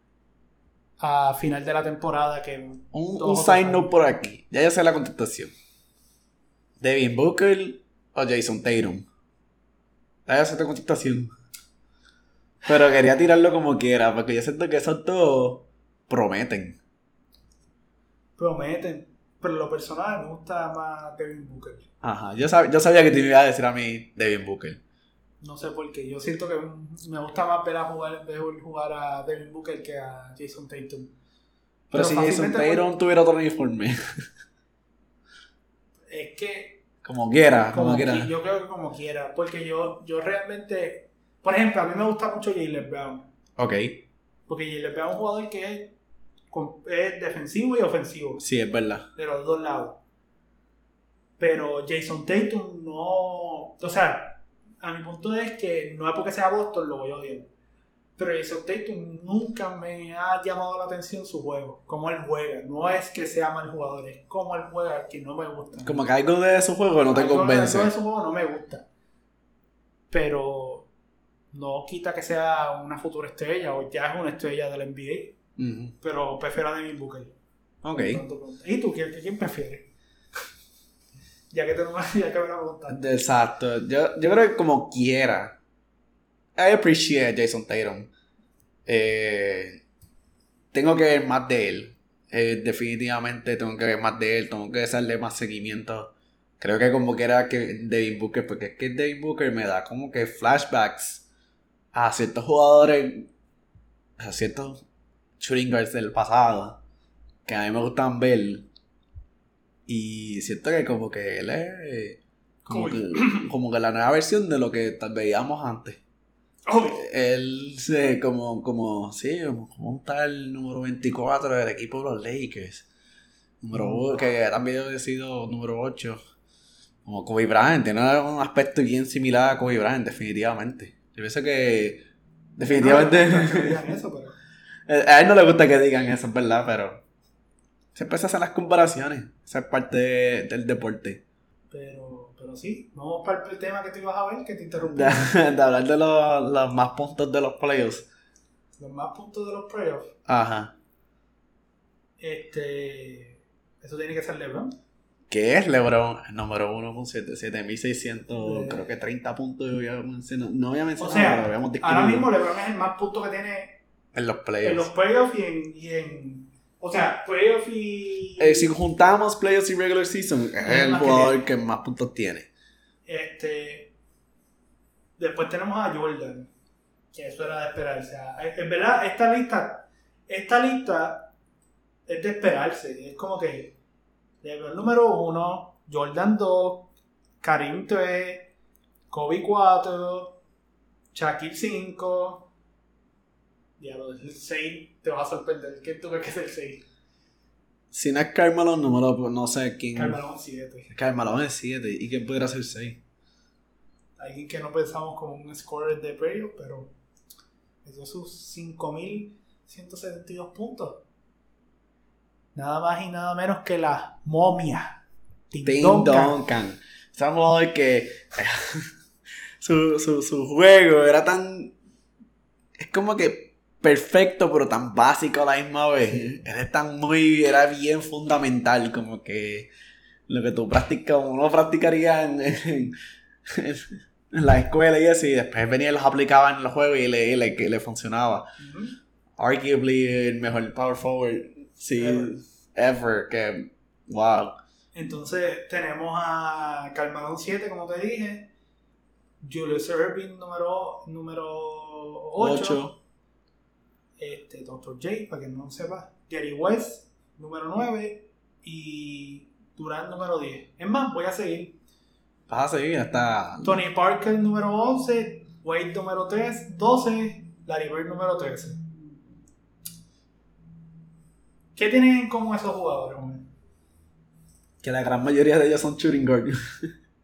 a final de la temporada. Que Un, un saben. note por aquí. Ya yo sé la contestación. Devin Booker o Jason Tatum. Yo sé tu contestación. Pero quería tirarlo como quiera, porque yo siento que esos dos prometen. prometen. Pero lo personal me gusta más Devin Booker. Aja, yo, sab- yo sabía que te iba a decir a mí Devin Booker. No sé por qué. Yo siento que me gusta más ver a jugar, ver jugar a Devin Booker que a Jason Tatum. Pero, si Jason Tatum tuviera otro uniforme, Es que como quiera, como, Como quiera. qui- yo creo que como quiera, porque yo, yo realmente, por ejemplo, a mí me gusta mucho Jalen Brown, Ok, porque Jalen Brown es un jugador que es, es defensivo y ofensivo, sí, es verdad. de los dos lados. Pero Jason Tatum no, o sea, a mi punto es que no es porque sea Boston lo voy a odiar. Pero Jason Tatum nunca me ha llamado la atención su juego, cómo él juega. No es que sea mal jugador, es cómo él juega que no me gusta. Como que algo de su juego no te convence. algo de su juego no me gusta. Pero no quita que sea una futura estrella o ya es una estrella del NBA. Pero prefiero a Devin Booker. Ok. ¿Y tú quién, quién prefieres? ya que te lo ya que me lo preguntaste. Exacto. Yo, yo creo que como quiera. I appreciate Jason Tatum. Eh, tengo que ver más de él. Eh, definitivamente tengo que ver más de él. Tengo que hacerle más seguimiento. Creo que como quiera que Devin Booker. Porque es que Devin Booker me da como que flashbacks a ciertos jugadores. A ciertos shooting guards del pasado. Que a mí me gustan ver. Y siento que como que él es como que, como que la nueva versión de lo que tal veíamos antes. Obvio. Él se como, como, sí, como, un tal número 24 del equipo de los Lakers. Número Mm. o- que también había sido número 8. Como Kobe Bryant, tiene un aspecto bien similar a Kobe Bryant, definitivamente. Yo pienso que definitivamente No, no, no, no digan eso, pero a él no le gusta que digan eso, es verdad, pero siempre se hacen las comparaciones. Esa es parte de- del deporte. Pero, pero sí, vamos para el tema que tú ibas a ver, que te interrumpí. de, de hablar de los, los más puntos de los playoffs. Los más puntos de los playoffs. Ajá. Este. Eso tiene que ser LeBron. ¿Qué es LeBron? Número uno con 7, 7600, Eh. creo que 30 puntos. Yo había mencionado- no había O mencionado, pero sea, habíamos ahora mismo LeBron es el más puntos que tiene en los en playoffs. los playoffs y en, y en. O sea, playoffs y. Eh, si juntamos playoffs y regular season, es el que jugador que más puntos tiene. Este. Después tenemos a Jordan. Que eso era de esperarse. En verdad, esta lista. Esta lista es de esperarse. Es como que. LeBron número 1, Jordan 2, Karim 3, Kobe 4, Shaquille 5. Diablo, el 6 te va a sorprender. ¿Qué crees que es el 6? Si no es Carmelo, número, pues, no sé quién. Carmelo 7. Carmelo es 7. ¿Y quién pudiera ser 6? Alguien que no pensamos como un scorer de playoff, pero metió sus 5.172 puntos. Nada más y nada menos que la momia. Tim Tim Duncan. Duncan. Es un jugador que su, su, su juego era tan. Es como que perfecto, pero tan básico a la misma vez. Era tan muy. Era bien fundamental, como que lo que tú practicas, uno practicaría en, en, en la escuela y así. Después venía y los aplicaba en los juegos y le, y le, le funcionaba. Arguably el mejor power forward. Sí, Ever. ever. Que. Wow. Entonces tenemos a Carmelo 7, como te dije. Julius Erving número, número 8. 8. Este, Dr. J, para que no sepa. Jerry West, número 9. Y Durant, número 10. Es más, voy a seguir. Vas a seguir hasta. Tony Parker, número 11. Wade, número 3, 12. Larry Bird, número 13. ¿Qué tienen en común esos jugadores, hombre? Que la gran mayoría de ellos son shooting guard.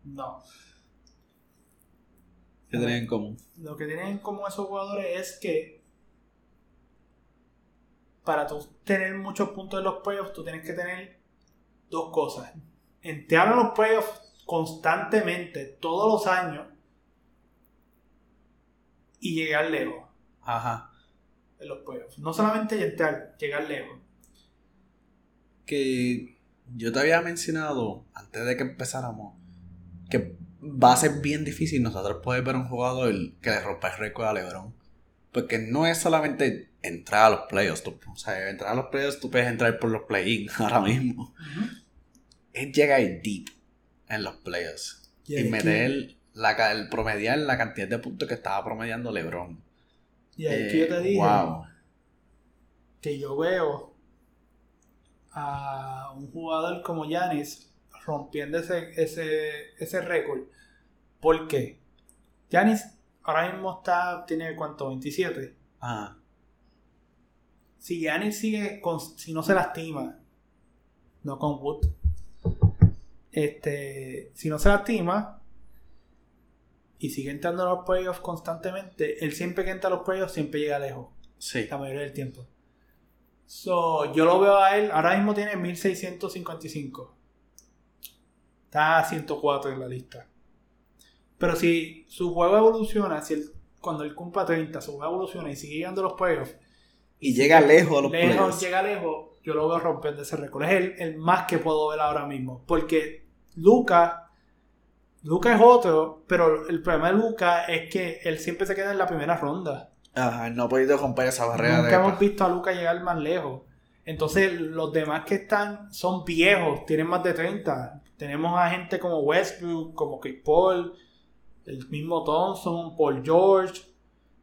No. ¿Qué tienen en común? Lo que tienen en común esos jugadores es que para tú tener muchos puntos en los playoffs, tú tienes que tener dos cosas. Entrar a los playoffs constantemente, todos los años, y llegar lejos Ajá. en los playoffs. No solamente entrar, llegar lejos. Que yo te había mencionado antes de que empezáramos que va a ser bien difícil nosotros poder ver un jugador que le rompa el récord a LeBron. Porque no es solamente entrar a los playoffs. tú- o sea, entrar a los playoffs tú puedes entrar por los play-in ahora mismo. Es llegar deep en los playoffs. Y meter la, el promediar la cantidad de puntos que estaba promediando LeBron. Y ahí Eh, que yo te dije wow. que yo veo a un jugador como Yanis rompiendo ese, ese, ese récord. ¿Por qué? Yanis ahora mismo está, tiene cuánto, 27. Ajá. Si Yanis sigue, con, si no se lastima, no con Wood, este, si no se lastima y sigue entrando a los playoffs constantemente, él siempre que entra a los playoffs siempre llega lejos Sí. la mayoría del tiempo. So, yo lo veo a él, ahora mismo tiene 1655. Está a 104 en la lista. Pero si su juego evoluciona, si él, cuando él cumpla 30, su juego evoluciona y sigue llegando a los playoffs, Y llega lejos a los lejos, playoffs. llega lejos, yo lo veo rompiendo ese récord. Es el, el más que puedo ver ahora mismo. Porque Luca, Luca es otro, pero el problema de Luca es que él siempre se queda en la primera ronda. Ajá, no ha podido romper esa barrera Nunca de... hemos visto a Luca llegar más lejos. Entonces, los demás que están son viejos, tienen más de 30. Tenemos a gente como Westbrook, como Chris Paul, el mismo Thompson, Paul George,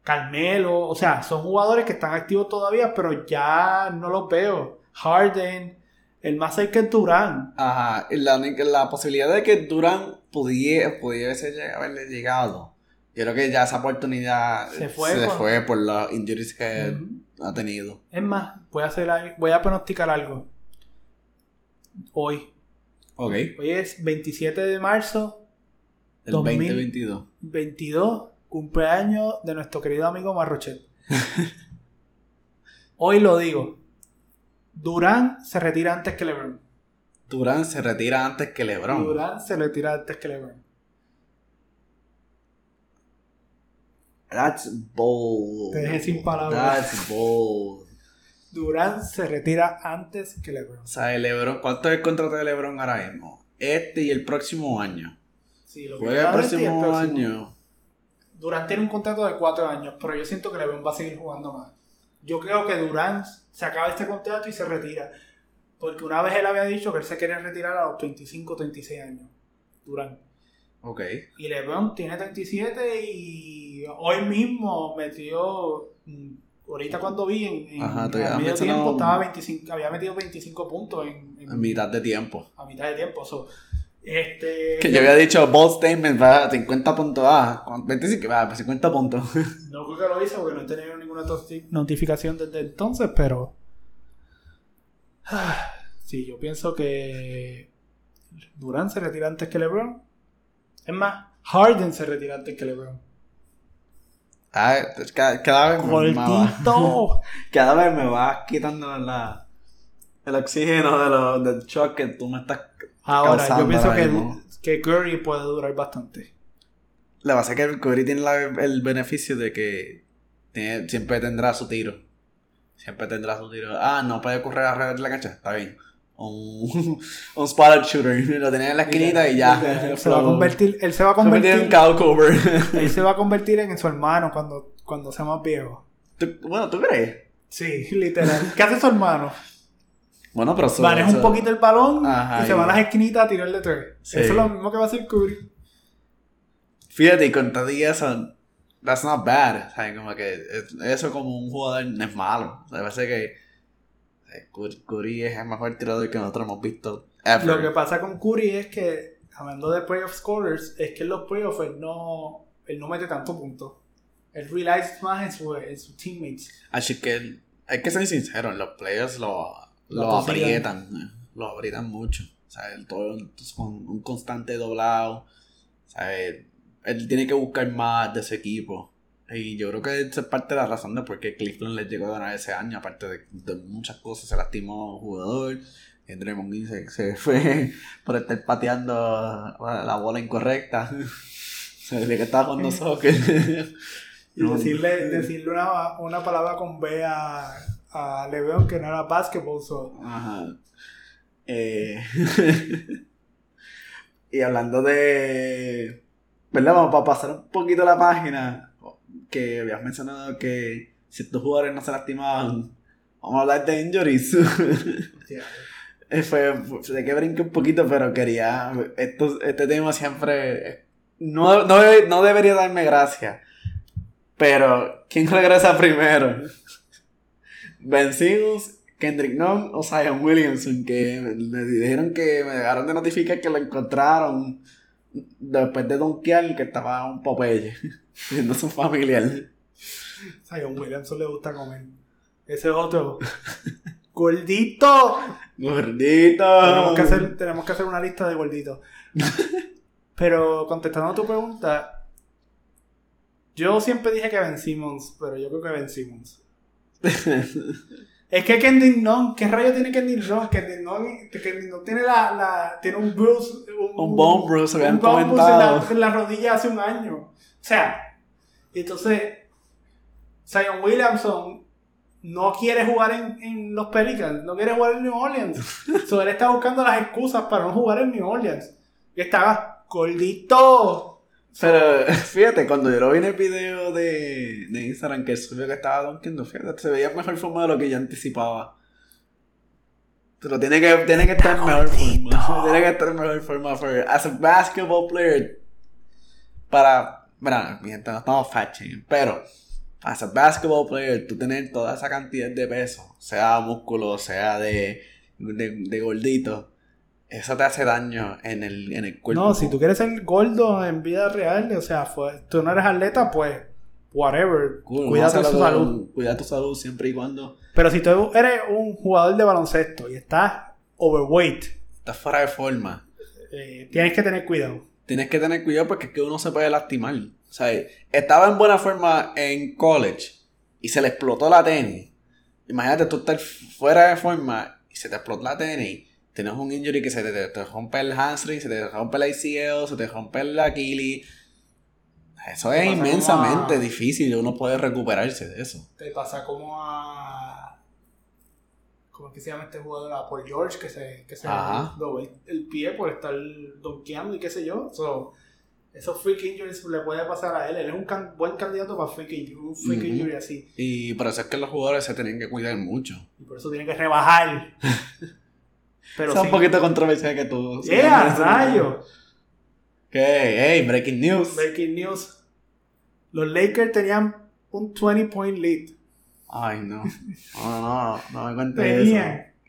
Carmelo. O sea, son jugadores que están activos todavía, pero ya no los veo. Harden, el más cerca es Durán. Ajá, la, la posibilidad de que Durán pudiera, pudiese haberle llegado. Yo creo que ya esa oportunidad Se fue se con- fue por los injuries que ha tenido. Es más, voy a, hacer, voy a pronosticar algo. Hoy. Ok. Hoy es 27 de marzo El 2000. 2022. 22, cumpleaños de nuestro querido amigo Marrochet. Hoy lo digo. Durán se retira antes que LeBron. Durán se retira antes que LeBron. Durán se retira antes que LeBron. That's bold. Te dejé sin palabras. That's bold. Durant se retira antes que LeBron. O sea, LeBron, ¿cuánto es el contrato de LeBron ahora mismo? Este y el próximo año. Sí, lo que Juega el queda de y el próximo año. Durant tiene un contrato de cuatro años, pero yo siento que LeBron va a seguir jugando más. Yo creo que Durant se acaba este contrato y se retira. Porque una vez él había dicho que él se quería retirar a los 25, 36 años. Durant. Ok. Y LeBron tiene 37 y hoy mismo metió. mm, Ahorita cuando vi en, en Ajá, te a medio tiempo estaba 25, había metido 25 puntos en, en- A mitad de tiempo. a mitad de tiempo. So, este, Que yo había dicho, bold statement, va a 50 puntos. Ah, 25, va, 50 puntos. No creo que lo hice porque no he tenido ninguna noti- notificación desde entonces, pero. Ah, Sí, yo pienso que. Durant se retira antes que LeBron. Es más, Harden se retira antes que LeBron. Ah, cada, cada vez me va, ¡Gordito! cada vez me vas quitando la, el oxígeno de lo, del shock que tú me estás Ahora, yo pienso que, que Curry puede durar bastante. La base es que Curry tiene la- el beneficio de que tiene- siempre tendrá su tiro. Siempre tendrá su tiro. Ah, no puede correr alrededor de la cancha. Está bien. Un, un spotted shooter. Lo tenía en la esquinita y ya. Se va a convertir, él se va a Convertir en cow cover. él se va a convertir en su hermano cuando, cuando sea más viejo. Tú- bueno, ¿tú crees? Sí, literal. ¿Qué hace su hermano? Bueno, pero eso- Maneja un poquito el balón Ajá, y se va a las esquinitas a tirarle tres. Sí. Eso es lo mismo que va a hacer Curry. Fíjate, y con todo y eso, that's not bad. ¿sabes? Como que es- eso como un jugador no es malo. O sea, parece que Curry, es el mejor tirador que nosotros hemos visto ever. Lo que pasa con Curry es que, hablando de playoff scorers, es que en los playoffs él no, él no mete tanto puntos. Él relies más en, su, en sus teammates. Así que hay que ser sincero, los players lo, Lo aprietan, eh, lo aprietan mucho. O sea, el todo con un constante doblado. Sea, él, tiene que buscar más de ese equipo. Y yo creo que esa es parte de la razón de por qué Cleveland le llegó a ganar ese año, aparte de, de muchas cosas. Se lastimó un jugador. Draymond Green se, se fue por estar pateando la bola incorrecta. Se ve que estaba jugando soccer. Y decirle, decirle una, una palabra con B a, a LeBron que no era basketball. So. Ajá. Eh, y hablando de. ¿Verdad? Vamos para pasar un poquito la página. Que habías mencionado que si estos jugadores no se lastimaban. Vamos a hablar de injuries. Eh, Fue, fue- sé que brinqué un poquito, pero quería. Esto, este tema siempre. No, no, no debería darme gracia. Pero, ¿quién regresa primero? Ben Simmons, Kendrick Nunn o Zion Williamson, que me dijeron que me dejaron de notificar que lo encontraron después de donkear que estaba un Popeye, siendo su familiar. Zion Williamson le gusta comer. Ese es otro. ¡Gordito! Gordito. Tenemos que, hacer, tenemos que hacer una lista de gorditos. Pero contestando a tu pregunta, yo siempre dije que Ben Simmons, pero yo creo que Ben Simmons. Es que Kendrick Nunn, ¿qué rayo tiene Kendrick Nunn? Kendrick que Kendrick tiene la, la, tiene un bruise, un, Un bone bruise, habían un en la, comentado. en la rodilla hace un año. O sea, entonces, Zion Williamson no quiere jugar en, en los Pelicans, no quiere jugar en New Orleans. so, él está buscando las excusas para no jugar en New Orleans. Y estaba gordito. Pero fíjate, cuando yo lo vi en el video de, de Instagram que subió que estaba donkeando, fíjate, se veía mejor forma de lo que yo anticipaba. Pero tiene que, tiene que estar en mejor forma. Tiene que estar en mejor forma. For, as a basketball player, para. Bueno, mi gente, no estamos fat pero as a basketball player, tú tener toda esa cantidad de peso, sea músculo, sea de, de, de gordito, eso te hace daño en el, en el cuerpo. No, si tú quieres ser gordo en vida real, o sea, fue- tú no eres atleta, pues, whatever. Cool, Cuídate de vamos a su hacerlo salud. Cuida tu salud siempre y cuando Pero si tú eres un jugador de baloncesto y estás overweight, estás fuera de forma. eh, tienes que tener cuidado. Tienes que tener cuidado porque es que uno se puede lastimar. O sea, estaba en buena forma en college y se le explotó la tenis. Imagínate tú estar fuera de forma y se te explotó la tenis. Tienes un injury que se te, te- te rompe el hamstring, se te rompe el ACL, se te rompe el Achilles. Eso es inmensamente a- difícil uno puede recuperarse de eso. Te pasa como a. ¿Cómo es que se llama este jugador? A Paul George, que se, que se dobló el pie por estar donkeando y qué sé yo. So, esos freak injuries le puede pasar a él. Él es un can- buen candidato para freak injury, un freak Ujú. injury así. Y por eso es que los jugadores se tienen que cuidar mucho. Y por eso tiene que rebajar. Pero es un poquito controversial que tú. ¡Yeah, rayo! ¿Qué? Hey, breaking news. Breaking news. Los Lakers tenían un 20 point lead. Ay, no. No, no, no me cuentes eso.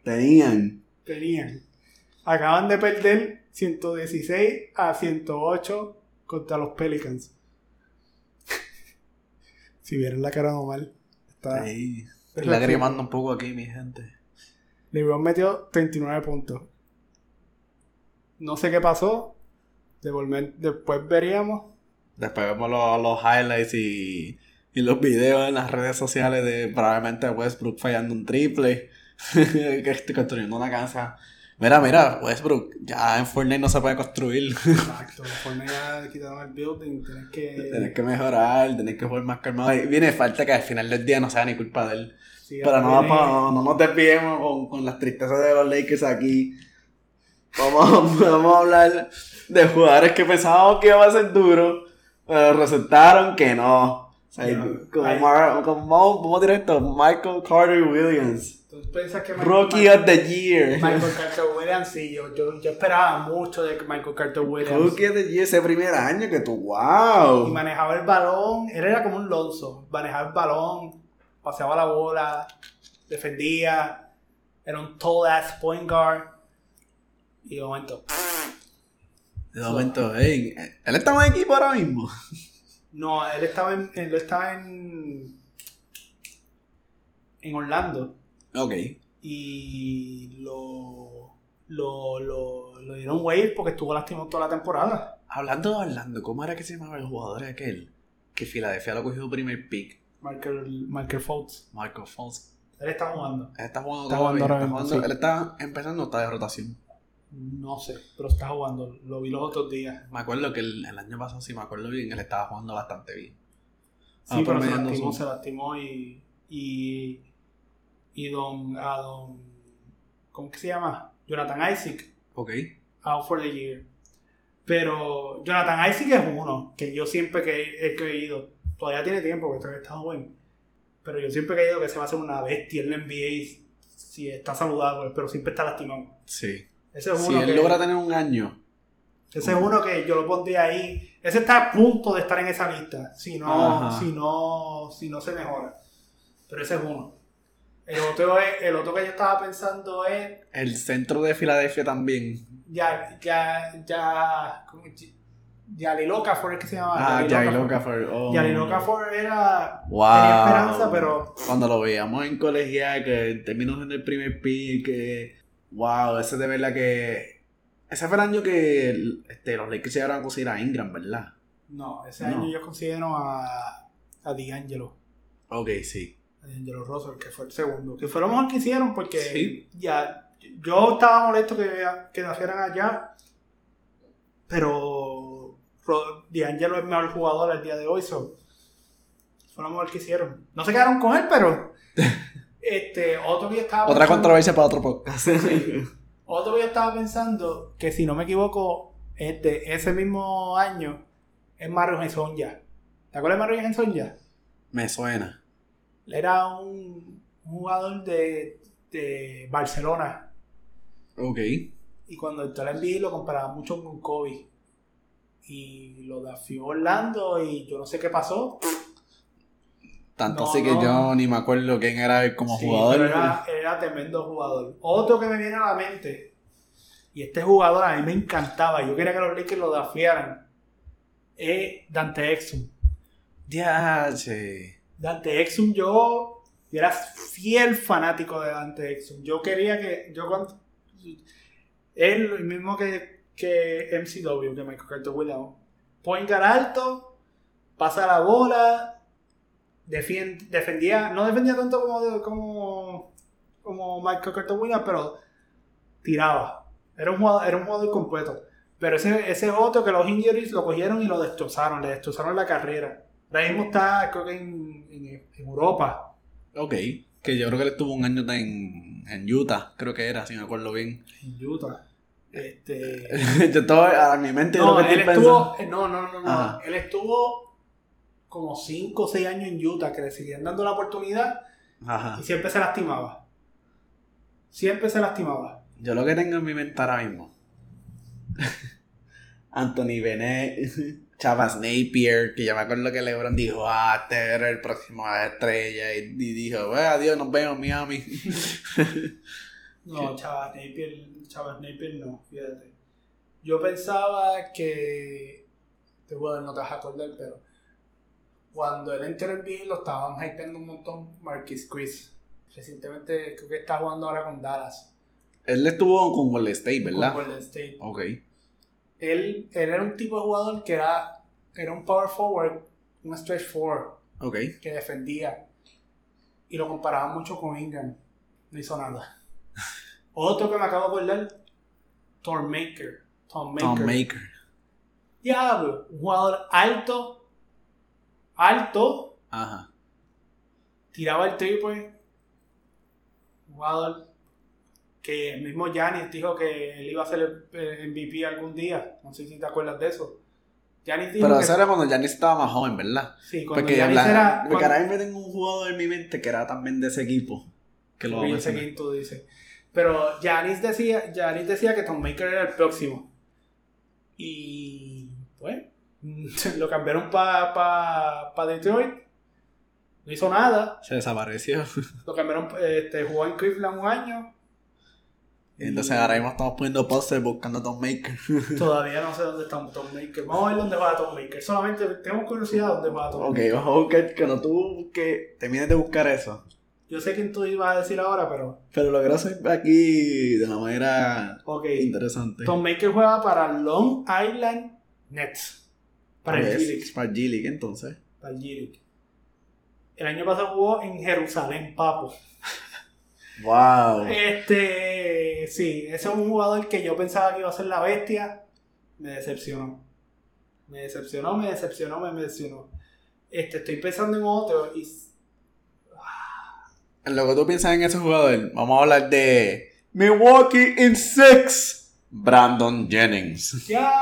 Tenían. Tenían. Acaban de perder 116 a 108 contra los Pelicans. si vieron la cara Omar, está. Sí. lagrimando un poco aquí, mi gente. LeBron metió 39 puntos. No sé qué pasó. Después veríamos. Después vemos los, los highlights y, y los videos en las redes sociales de probablemente Westbrook fallando un triple. que estoy construyendo una casa. Mira, mira, Westbrook, ya en Fortnite no se puede construir. Exacto. Después ya quitaron el building. Tienes que. Tenés que mejorar, tenés que jugar más calmado. Y viene falta que al final del día no sea ni culpa de él. Sí, Pero no, viene- no, no nos desviemos con, con las tristezas de los Lakers aquí. Vamos, vamos a hablar de jugadores que pensábamos que iba a ser duro, pero resultaron que no. O sea, Ya, como. Mar- como- vamos a tirar esto, Michael Carter Williams. ¿Tú piensas que Michael- Rookie of the Year. Michael Carter Williams, sí, yo, yo, yo esperaba mucho de Michael Carter Williams. Rookie of the Year ese primer año que tú, Y wow. manejaba el balón, él era como un Lonzo, manejaba el balón, paseaba la bola, defendía, era un tall ass point guard. Y de momento, De momento, hey, él estaba en equipo ahora mismo. no, él estaba en, él estaba en, en Orlando Ok. y lo, lo, lo, lo dieron wave porque estuvo lastimado toda la temporada. Hablando de Orlando, ¿cómo era que se llamaba el jugador aquel? Que Filadelfia lo cogió primer pick. Michael, Michael Fultz, Michael Fultz. él está jugando. Él está jugando Está jugando está jugando- sí. Él está empezando, está de rotación. No sé, pero está jugando. Lo vi los otros días. Me acuerdo que el, el año pasado, si me acuerdo bien, él estaba jugando bastante bien. Sí, pero se lastimó, su- se lastimó y. Y. Y don. A don. ¿Cómo que se llama? Jonathan Isaac. Ok. Out for the year. Pero Jonathan Isaac es uno que yo siempre que he creído. Todavía tiene tiempo porque todavía está joven. Pero yo siempre he creído que se va a hacer una bestia en la NBA si está saludable, pero siempre está lastimado. Sí. Ese es Si uno él que, logra tener un año. Ese es uno que yo lo pondría ahí. Ese está a punto de estar en esa lista. Si no, Ajá. si no, si no se mejora. Pero ese es uno. El otro, es- el otro que yo estaba pensando es. El centro de Filadelfia también. Ya, ya, ya. ¿Cómo es? Yali Okafor es que se llama. Ah, Yali Jair Okafor. Oh. Yali Okafor era. Wow. Tenía esperanza, pero. Cuando lo veíamos en colegial, que terminó siendo el primer pick, que. Wow, ese de verdad que. Ese fue el año que este, los Lakers llegaron a conseguir a Ingram, ¿verdad? No, ese No. año yo considero a. A D'Angelo. Ok, sí. a D'Angelo Russell, que fue el segundo. Que fue lo mejor que hicieron porque Sí. ya. Yo estaba molesto que, que nacieran allá. Pero. D'Angelo es el mejor jugador al día de hoy. So, fue lo mejor que hicieron. No se quedaron con él, pero. este, otro yo estaba Otra pensando- controversia para otro podcast. Otro yo estaba pensando, que si no me equivoco, es de ese mismo año, es Mario Hezonja. ¿Te acuerdas de Mario Hezonja? Me suena. Él era un, un jugador de, de Barcelona. Ok. Y cuando entró la NBA lo comparaba mucho con Kobe. Y lo desafió Orlando y yo no sé qué pasó. Tanto No, así que no. yo ni me acuerdo quién era él como Sí, jugador. pero era, era tremendo jugador. Otro que me viene a la mente, y este jugador a mí me encantaba, yo quería que los Lakers lo desafiaran, es Dante Exum. Ya, che. Dante Exum, yo, yo era fiel fanático de Dante Exum. Yo quería que, yo cuando, él, el mismo que, que MCW, que Michael Carter Williams, point guard alto, pasa la bola, defendía, no defendía tanto como, como, como Michael Carter Williams, pero tiraba. Era un jugador, era un jugador completo. Pero ese, ese otro que los injuries lo cogieron y lo destrozaron, le destrozaron la carrera. Ahora mismo está, creo que en, en- en Europa. Ok. Que yo creo que él estuvo un año en, en Utah, creo que era, si me acuerdo bien. En Utah. Este. yo estaba a mi mente no, lo que él estuvo. eh, No, no, no, no. Ajá. Él estuvo como 5 o 6 años en Utah que le seguían dando la oportunidad Ajá. y siempre se lastimaba. Siempre se lastimaba. Yo lo que tengo en mi mente ahora mismo. Anthony Bennett, Chavas Napier, que ya me acuerdo que LeBron dijo, ah, este era el próximo estrella. Y, y dijo, "Bueno, adiós, nos vemos, Miami. No, Chavas Napier, Chavas Napier no, fíjate. Yo pensaba que. Te bueno, no te vas a acordar, pero. Cuando él entró en NBA lo estaban hypeando un montón Marquis Chris. Recientemente creo que está jugando ahora con Dallas. Él estuvo con Golden State, ¿verdad? Con Golden State. Ok. Él, él era un tipo de jugador que era, era un power forward, un stretch forward, Ok. que defendía. Y lo comparaban mucho con Ingram. No hizo nada. Otro que me acabo de acordar, Tom Maker. Tom Maker. Tom Maker. Diablo, un jugador alto, alto, Ajá. tiraba el triple. Un jugador que el mismo Giannis dijo que él iba a ser el MVP algún día. No sé si te acuerdas de eso. Giannis dijo Pero que eso era cuando Giannis estaba más joven, ¿verdad? sí, cuando Porque, Giannis la- era porque cuando- ahora mismo tengo un jugador en mi mente que era también de ese equipo. Que lo tú dices. Pero Giannis decía, Giannis decía que Tom Maker era el próximo. Y pues lo cambiaron para pa, pa Detroit. No hizo nada. Se desapareció. Lo cambiaron, este, jugó en Cleveland un año. Y entonces ahora mismo estamos poniendo póster buscando a Tom Maker. Todavía no sé dónde está Tom Maker. Vamos a ver dónde va Tom Maker. Solamente tengo curiosidad dónde va Tom ok, Maker. vamos a buscar, que no tú que termines de buscar eso. Yo sé quién tú ibas a decir ahora, pero. Pero lo quiero hacer aquí de una manera Ok. interesante. Tom Maker juega para Long Island Nets. Para el G-League. Para el G-League, entonces. Para el G-League. El año pasado jugó en Jerusalén, papo. Wow. Este, sí, ese es un jugador que yo pensaba que iba a ser la bestia. Me decepcionó. Me decepcionó, me decepcionó, me decepcionó. Este, estoy pensando en otro y lo que tú piensas en ese jugador, vamos a hablar de Milwaukee in Six. Brandon Jennings. ya,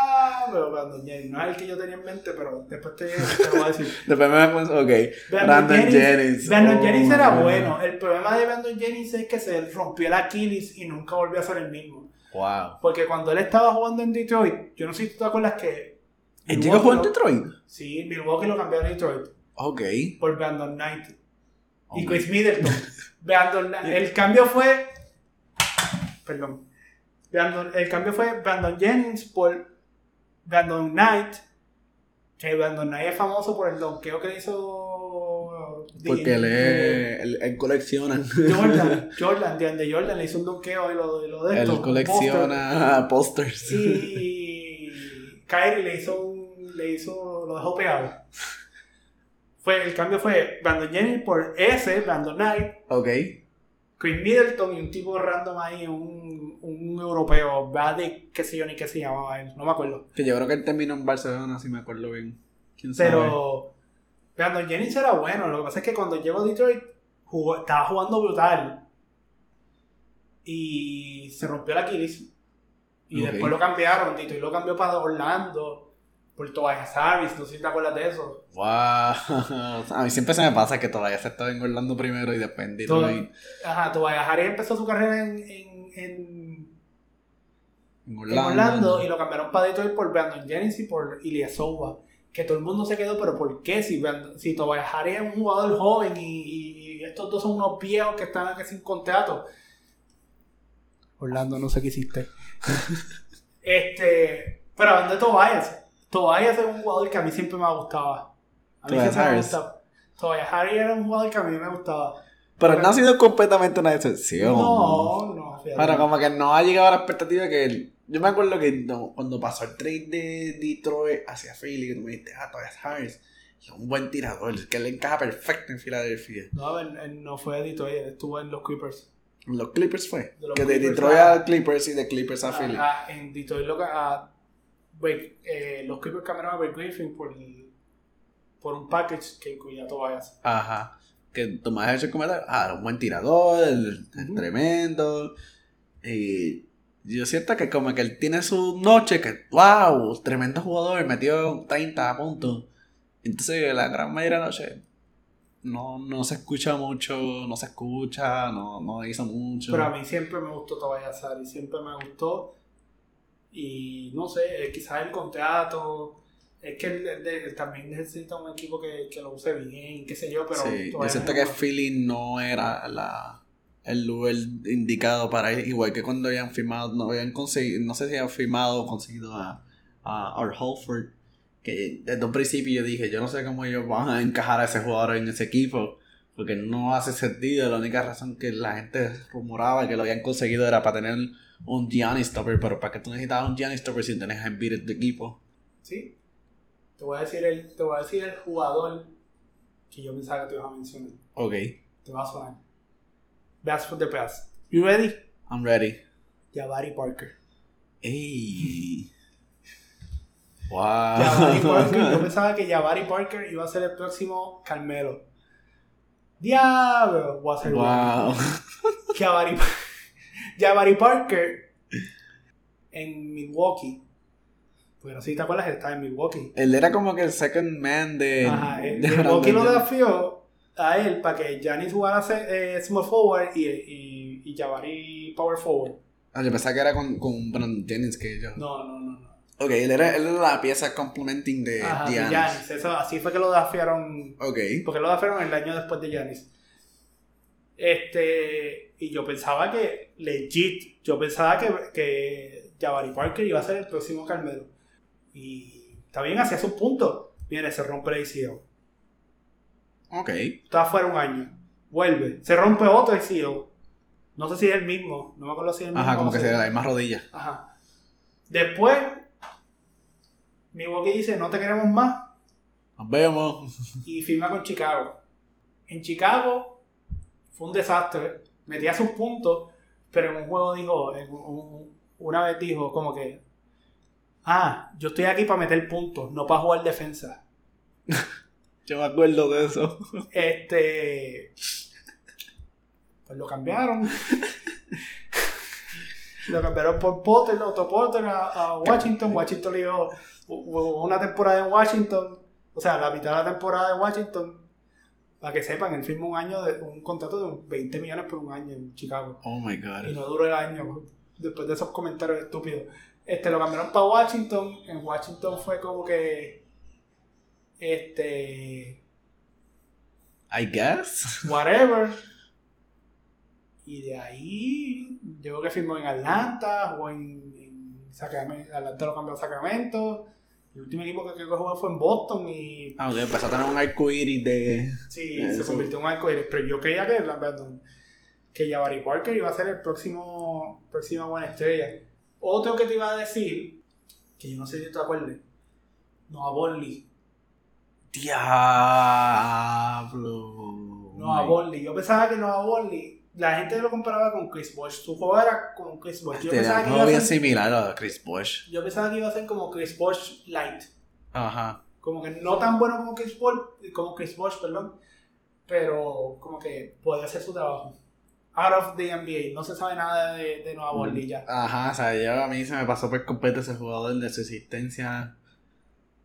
pero Brandon Jennings, no es el que yo tenía en mente, pero después te, te lo voy a decir. Después me acuerdo, ok. Brandon Brandon Jennings- Jennings. Brandon Oh, Jennings era bueno. El problema de Brandon Jennings es que se rompió el Aquiles y nunca volvió a ser el mismo. Wow. Porque cuando él estaba jugando en Detroit, yo no sé si tú te acuerdas que. ¿El chico jugó en lo- Detroit? Sí, Milwaukee lo cambió a Detroit Ok. por Brandon Knight Oh y Chris Middleton. Brandon el cambio fue. Perdón. Brandon- el cambio fue Brandon Jennings por Brandon Knight. Que Brandon Knight es famoso por el donqueo que hizo. Porque él, colecciona. Jordan, Jordan, de de Jordan le hizo un donqueo y lo, y lo de Él colecciona posters. póster. Y Kyrie le hizo un, le hizo, lo dejó pegado. Fue, el cambio fue Brandon Jennings por ese, Brandon Knight, Ok. Chris Middleton y un tipo random ahí, un, un europeo, Brady, qué sé yo ni qué se llamaba él, no me acuerdo. Que yo creo que él terminó en Barcelona, si me acuerdo bien. ¿Quién sabe? Pero Brandon Jennings era bueno, lo que pasa es que cuando llegó a Detroit jugó- estaba jugando brutal y se rompió la Aquiles y después lo cambiaron, Detroit lo cambió para Orlando por Tobias Harris, no sé si te acuerdas de eso. Wow. A mí siempre se me pasa que todavía se está engordando primero y después en Detroit. Ajá, Tobias Harris empezó su carrera en, en, en, En en Orlando. Orlando y lo cambiaron para Detroit por Brandon Jennings y por Ilyasova. Que todo el mundo se quedó, pero ¿por qué? Si, Brandon- si Tobias Harris es un jugador joven y, y estos dos son unos viejos que están aquí sin contrato. Orlando, no sé qué hiciste. este, pero hablando de Tobias, Tobias es un jugador que a mí siempre me gustaba. A mí Tobias me Harris. gustaba. Tobias Harris era un jugador que a mí me gustaba. Pero no ha sido completamente una decepción. No, no. Bueno, como que no ha llegado a la expectativa que él. Yo me acuerdo que no- cuando pasó el trade de Detroit hacia Philly, que tú me dijiste, ah, Tobias Harris, un buen tirador, que le encaja perfecto en Filadelfia. No, él, él no fue de Detroit, estuvo en los Clippers. Los Clippers fue. De los que de Detroit a- a Clippers y de Clippers a Philly. Ah, ah, en Detroit lo, ah, Blake- eh, los Clippers cambiaron a Blake Griffin por, por un package que incluía a Tobias. Ajá. que tú me has hecho el comentario, ah, era un buen tirador, es tremendo. Y yo siento que como que él tiene su noche que, wow, tremendo jugador, metió 30 puntos. Entonces la gran mayoría de la noche no, no se escucha mucho, no se escucha, no, no hizo mucho. Pero a mí siempre me gustó Tobias y siempre me gustó. Y no sé, quizás el contrato, es que él, también necesita un equipo que, que, lo use bien, qué sé yo, pero... Sí, yo siento que Philly no era la, el lugar indicado para él, igual que cuando habían firmado, no habían conseguido, no sé si habían firmado o conseguido a, a Art Holford que desde un principio yo dije, yo no sé cómo ellos van a encajar a ese jugador en ese equipo, porque no hace sentido, la única razón que la gente rumoraba que lo habían conseguido era para tener un Giannis Stopper, pero para que tú necesitabas un Giannis Stopper si tenés a Embiid en tu equipo. Sí, te voy a decir el, te voy a decir el jugador que yo pensaba que te ibas a mencionar. Ok. Te va a sonar. Veas for the pass. You ready? I'm ready. Jabari Parker. Ey. Wow. Parker, yo pensaba que Jabari Parker iba a ser el próximo Carmelo. Diablo, a ser wow. Jabari, Jabari Parker en Milwaukee. Porque no sé si te acuerdas, él estaba en Milwaukee. Él era como que el second man de. Ajá, Milwaukee lo desafió a él para que Giannis jugara eh, small forward y, y, y Jabari power forward. Ah, yo pensaba que era con, con Brandon Jennings que yo. No, no, no. no. Ok, él era, él era la pieza complementing de Giannis. Eso, así fue que lo desafiaron. Ok. Porque lo desafiaron el año después de Giannis. Este. Y yo pensaba que, legit, yo pensaba que, que Jabari Parker iba a ser el próximo Carmelo. Y está bien, hacía su punto. Viene, se rompe el ACL. Ok. Está fuera un año. Vuelve. Se rompe otro ACL. No sé si es el mismo. No me acuerdo si es el mismo. Ajá, como que se da más rodillas. Ajá. Después Milwaukee dice, no te queremos más. Nos vemos. Y firma con Chicago. En Chicago fue un desastre. Metía sus puntos, pero en un juego dijo, una vez dijo como que, ah, yo estoy aquí para meter puntos, no para jugar defensa. yo me acuerdo de eso. Este... Pues lo cambiaron. lo cambiaron por Potter, otro Potter a, a Washington. Washington le dijo una temporada en Washington, o sea, la mitad de la temporada en Washington, para que sepan, él firmó un año de un contrato de 20 millones por un año en Chicago. Oh my god. Y no duró el año después de esos comentarios estúpidos. Este lo cambiaron para Washington. En Washington fue como que este I guess. Whatever. Y de ahí, yo creo que firmó en Atlanta o en Sacramento. Atlanta lo cambió a Sacramento. El último equipo que creo que jugó fue en Boston y... Ah, empezó a tener un arco iris de... Sí, se convirtió en un arco iris, pero yo creía que, que Jabari Parker iba a ser el próximo, próxima buena estrella. Otro que te iba a decir, que yo no sé si te acuerdas, Noah Bonley. Diablo. Noah Bonley. Yo pensaba que Noah Bonley la gente lo comparaba con Chris Bosh. Su juego era con Chris Bosh. Yo pensaba que iba a ser, similar a Chris Bosh. Yo pensaba que iba a ser como Chris Bosh light. Ajá. Como que no tan bueno como Chris Bosh, como Chris Bosh, perdón. Pero como que podía hacer su trabajo. Out of the NBA. No se sabe nada de, de Nueva Orleans ya. Ajá, o sea, yo, a mí se me pasó por completo ese jugador de su existencia.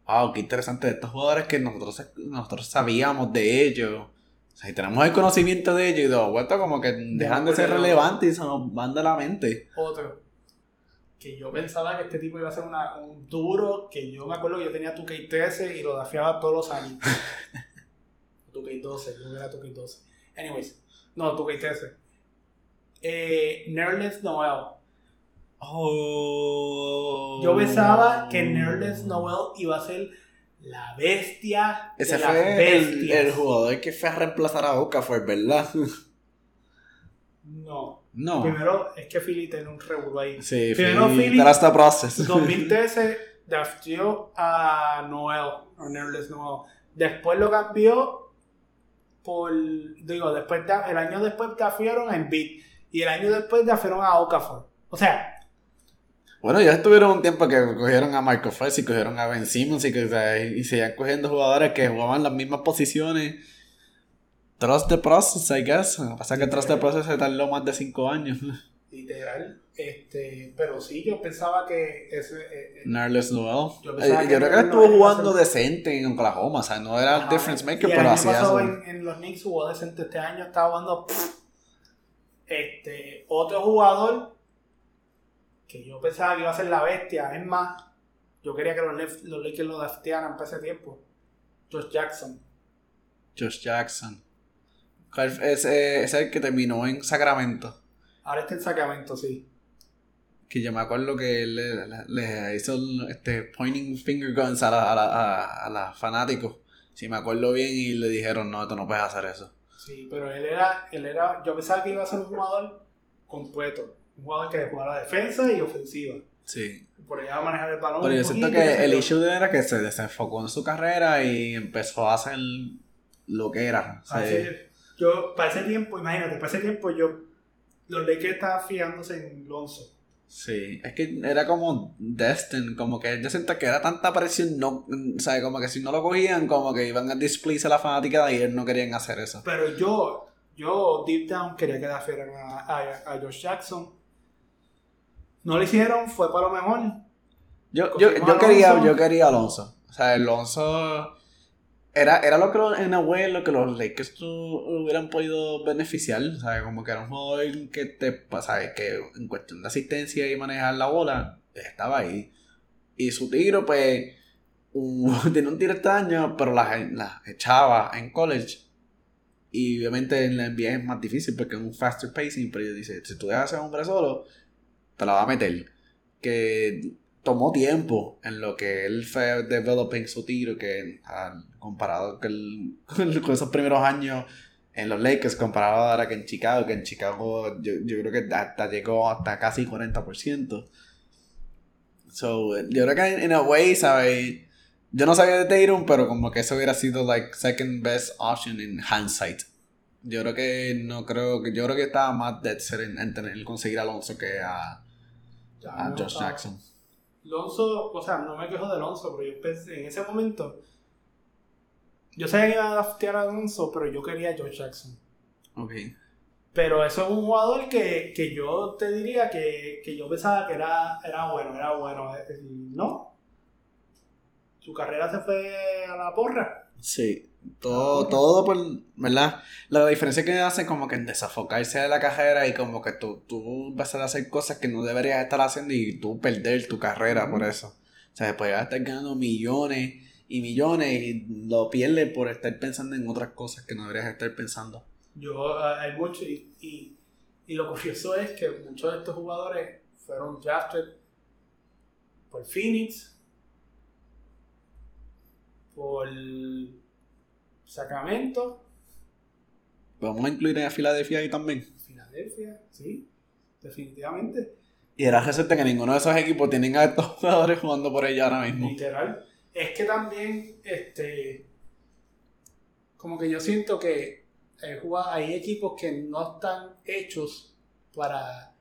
Wow, qué interesante. De estos jugadores que nosotros, nosotros sabíamos de ellos o sea, tenemos el conocimiento de ellos y de vuelta como que dejan de ser relevantes y se nos van de la mente. Otro. Que yo pensaba que este tipo iba a ser una, un duro, que yo me acuerdo que yo tenía tu K13 y lo dafiaba todos los años. tu K12, no era tu K12. Anyways, no, tu K13. Eh, Nerlens Noel. Oh. Yo pensaba que Nerlens Noel iba a ser la bestia. Ese fue el, jugador que fue a reemplazar a Okafor, ¿verdad? No. No. Primero es que Philly tiene un revuelo ahí. Sí, Primero Philly. Philly process. 2013 draftió a Noel, o Nerlens Noel. Después lo cambió por. Digo, después el año después draftaron a Embiid. Y el año después draftaron a Okafor. O sea, bueno, ya estuvieron un tiempo que cogieron a Michael Phelps y cogieron a Ben Simmons y, que, y seguían cogiendo jugadores que jugaban las mismas posiciones. Trust the process, I guess. Lo que pasa es que Trust the process se tardó más de 5 años. Literal. Este, pero sí, yo pensaba que ese. eh, eh, Nerlens Noel. Yo pensaba yo creo que Nerlens estuvo jugando decente en Oklahoma. O sea, no era ajá, difference maker, y pero hacía eso. en, en los Knicks jugó decente. Este año estaba jugando. Este, otro jugador que yo pensaba que iba a ser la bestia. Es más, yo quería que los, los Lakers lo draftearan para ese tiempo. Josh Jackson. Josh Jackson. ¿Cuál fue? Ese es el que terminó en Sacramento. Ahora está en Sacramento, sí. Que yo me acuerdo que él le, le- le hizo este pointing finger guns a la, a la, a, a la fanáticos. Si me acuerdo bien, y le dijeron, no, tú no puedes hacer eso. Sí, pero él era, él era, yo pensaba que iba a ser un jugador completo, un jugador que jugara defensa y ofensiva. Sí. Por allá manejar el balón. Pero yo siento poquito, que el issue de él era que se desenfocó en su carrera y empezó a hacer lo que era. O sea, Para ese- yo, para ese tiempo, imagínate, para ese tiempo yo, los Lakers estaban fijándose en Lonzo. Sí, es que era como Destin, como que yo siento que era tanta presión, no, o sea, como que si no lo cogían, como que iban a displease a la fanática y él no querían hacer eso. Pero yo, yo deep down quería que dafieran a, a, a Josh Jackson. No lo hicieron, fue para lo mejor. Yo, yo, yo quería, Alonso. yo quería Alonso. O sea, Alonso era, era lo que lo- en a way, lo que los Lakers tu- hubieran podido beneficiar. O sea, como que era un jugador que te pasa, que en cuestión de asistencia y manejar la bola, estaba ahí. Y su tiro, pues, un- tiene un tiro extraño, pero las las echaba en college. Y obviamente en la NBA es más difícil porque es un faster pacing, pero yo dice, si tú dejas a ese hombre solo, te la va a meter. Que tomó tiempo en lo que él fue developing su tiro, que comparado con, esos primeros años en los Lakers, comparado ahora que en Chicago, que en Chicago yo, yo creo que hasta llegó hasta casi 40%. So, yo creo que en, a way, ¿sabes? Yo no sabía de Tatum, pero como que eso hubiera sido like second best option in hindsight. Yo creo que no creo que yo creo que estaba más dead set en, en tener conseguir Alonso que a, a no, Josh ah, Jackson. Lonzo, o sea, no me quejo de Alonso, pero yo pensé en ese momento. Yo sabía que iba a draftear a Alonso, pero yo quería a Josh Jackson. Ok. Pero eso es un jugador que, que yo te diría que, que yo pensaba que era, era bueno, era bueno. No. Su carrera se fue a la porra. Sí, todo, todo por, ¿verdad? La diferencia que hace como que en desafocarse de la carrera y como que tú, tú vas a hacer cosas que no deberías estar haciendo y tú perder tu carrera por eso. O sea, después vas a estar ganando millones y millones y lo pierdes por estar pensando en otras cosas que no deberías estar pensando. Yo, ah, hay mucho, y, y, y lo curioso es que muchos de estos jugadores fueron drafted por Phoenix, por Sacramento, Vamos a incluir a Filadelfia ahí también. Filadelfia, sí, definitivamente. Y era resulta que ninguno de esos equipos tienen a estos jugadores jugando por ella ahora mismo. Literal. Es que también, este, como que yo siento que hay equipos que no están hechos para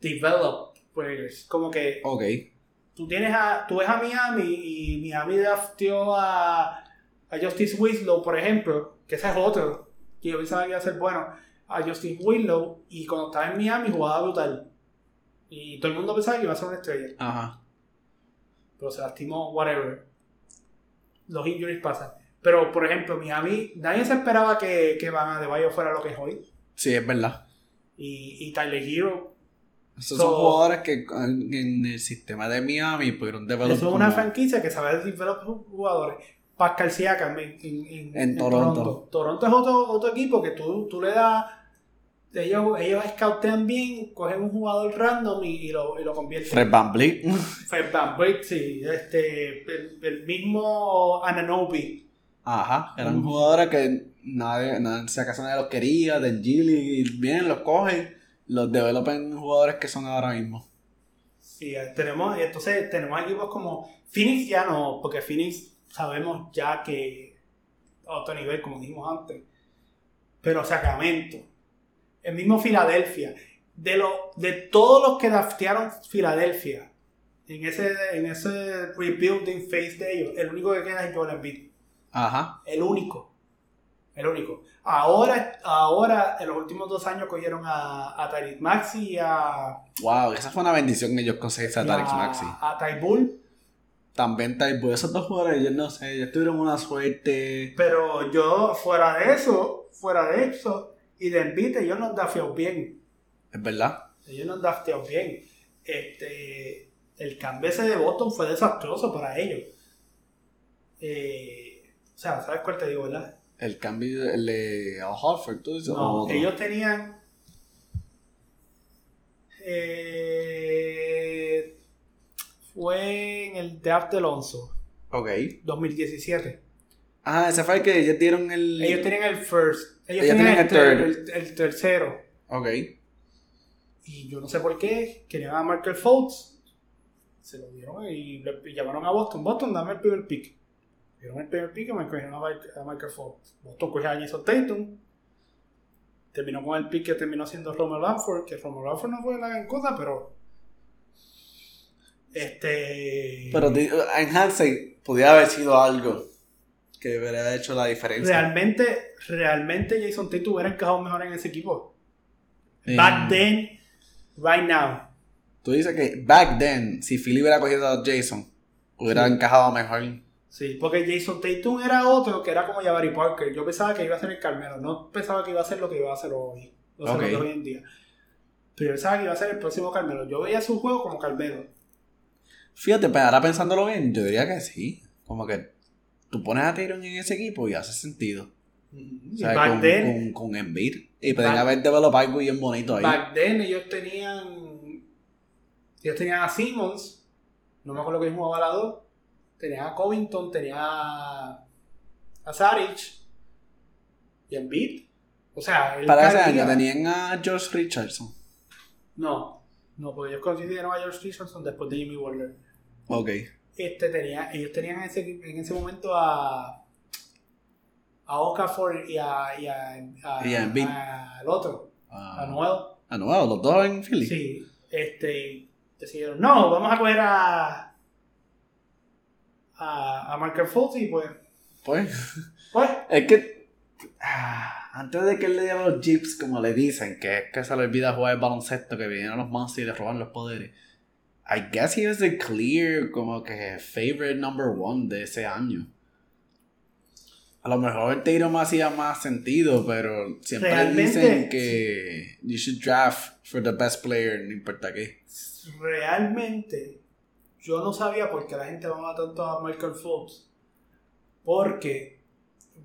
develop players. Como que Ok. tú tienes a, tú ves a Miami y Miami drafteó a, a Justice Winslow, por ejemplo, que ese es otro, que yo pensaba que iba a ser bueno, a Justice Winslow, y cuando estaba en Miami jugaba brutal. Y todo el mundo pensaba que iba a ser una estrella Ajá. pero se lastimó, whatever. Los injuries pasan. Pero, por ejemplo, Miami, nadie se esperaba que, que Van Adebayo fuera lo que es hoy. Sí, es verdad. Y, y Tyler Hero. Esos So- son jugadores que en, en el sistema de Miami pudieron developar. Eso es una franquicia que sabe developar jugadores. Pascal Siakam en, en, en- En Toronto. Toronto es otro, otro equipo que tú, tú le das... Ellos, ellos scoutean bien, cogen un jugador random y, y lo, y lo convierten. Fred Van Vliet. Fred VanVleet, sí. Este, el, el mismo Ananobi. Ajá. Eran jugadores que nadie, nadie, si acaso nadie los quería. De Gilly, bien, los cogen. Los developan en jugadores que son ahora mismo. Sí, eh, tenemos, entonces tenemos equipos como Phoenix ya no, porque Phoenix sabemos ya que a otro nivel, como dijimos antes. Pero Sacramento, el mismo Filadelfia, de lo, de todos los que draftearon Filadelfia en ese, en ese rebuilding phase de ellos, el único que queda es Joel Embiid. Ajá. El único. El único. Ahora, ahora, en los últimos dos años cogieron a, a Tariq Maxi y a, Wow, esa fue una bendición que ellos conseguirse a y Tarix a- Maxi. a Ty También Taibo, esos dos jugadores, yo no sé, ellos tuvieron una suerte. Pero yo, fuera de eso, fuera de eso, y de Embiid, ellos nos daftearon bien. Es verdad. Ellos nos daftearon bien. Este, el cambio ese de Boston fue desastroso para ellos. Eh, o sea, ¿sabes cuál te digo, verdad? El cambio, el de Al Horford, tú dices, No, ellos tenían. eh, fue en el draft de Alonso, Ok. 2017. Ah, ese fue el que ellos dieron el. Ellos tenían el first. Ellos, Ellos tenían el, el ter- third. el- el tercero. Ok. Y yo no sé por qué. Querían a Michael Fultz. Se lo dieron y le y llamaron a Boston. Boston, dame el primer pick. Dieron el primer pick y me cogieron a Michael Fultz. Boston cogió a Jason Tatum. Terminó con el pick que terminó siendo Romero Lanford. Que Romero Lanford no fue la gran cosa, pero. Este. Pero en Hansey podía haber sido algo que hubiera hecho la diferencia. Realmente, realmente Jason Tatum hubiera encajado mejor en ese equipo. Back then, right now. Tú dices que back then, si Philly hubiera cogido a Jason, hubiera Sí. encajado mejor. Sí, porque Jason Tatum era otro que era como Jabari Parker. Yo pensaba que iba a ser el Carmelo, no pensaba que iba a ser lo que iba a hacer hoy. O sea, Ok. lo que es hoy en día. Pero yo pensaba que iba a ser el próximo Carmelo. Yo veía su juego como Carmelo. Fíjate, pero ahora pensándolo bien, yo diría que sí. Como que tú pones a Tyron en ese equipo y hace sentido. O sea, back con, then, con, con Embiid. Y pueden haber developado algo bien bonito ahí. back then ellos tenían. Ellos tenían a Simmons. No me acuerdo quién jugaba la 2. Tenían a Covington, tenían a. a Saric. Y Embiid. O sea, Para ese año tenían a George Richardson. No, no, porque ellos consiguieron a George Richardson después de Jimmy Butler. Ok. Este tenía, ellos tenían en ese, en ese momento a a Okafor y a, y a, a- Y a a- al otro, a Ah, Noel. ah, no, los dos en Philly. Sí, este decidieron, no, vamos a coger a a, a Marker Fultz y pues, Pues, pues, es que ah, antes de que él le diera los jeeps, como le dicen, que es que se le olvida jugar el baloncesto, que vienen los monsters y le roban los poderes. I guess he was the clear, como que favorite number one de ese año. A lo mejor el tiro me hacía más sentido, pero siempre Realmente, dicen que you should draft for the best player, no importa qué. realmente yo no sabía por qué la gente amaba tanto a Michael Fultz. Porque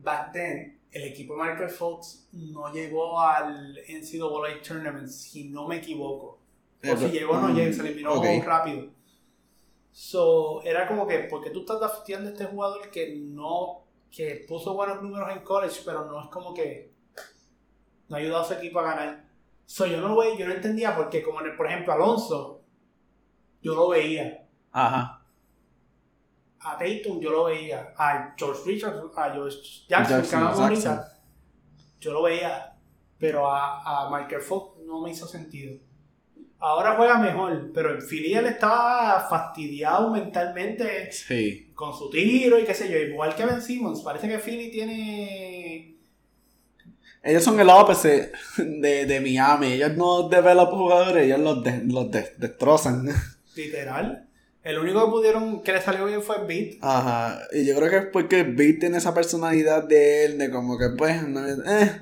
back then el equipo de Michael Fultz no llegó al NCAA Tournament, si no me equivoco. O si llegó, no llegó, se eliminó Ok. rápido. So, era como que, porque tú estás drafteando a este jugador que no, que puso buenos números en college, pero no es como que no ha ayudado a su equipo a ganar. So, yo no lo veía, yo no entendía porque, como en el- por ejemplo, Alonso, yo lo veía. Ajá. A Tatum yo lo veía. A George Richards, a George Jackson, Jackson, Jackson. yo lo veía. Pero a, a Michael Fox no me hizo sentido. Ahora juega mejor, pero en Philly él estaba fastidiado mentalmente Sí. con su tiro y qué sé yo. Igual que Ben Simmons. Parece que Philly tiene. Ellos son el opposite de, de Miami. Ellos no developan jugadores, ellos los, de- los de- destrozan. Literal. El único que pudieron que le salió bien fue Beat. Ajá. Y yo creo que es porque Beat tiene esa personalidad de él, de como que pues. no- eh.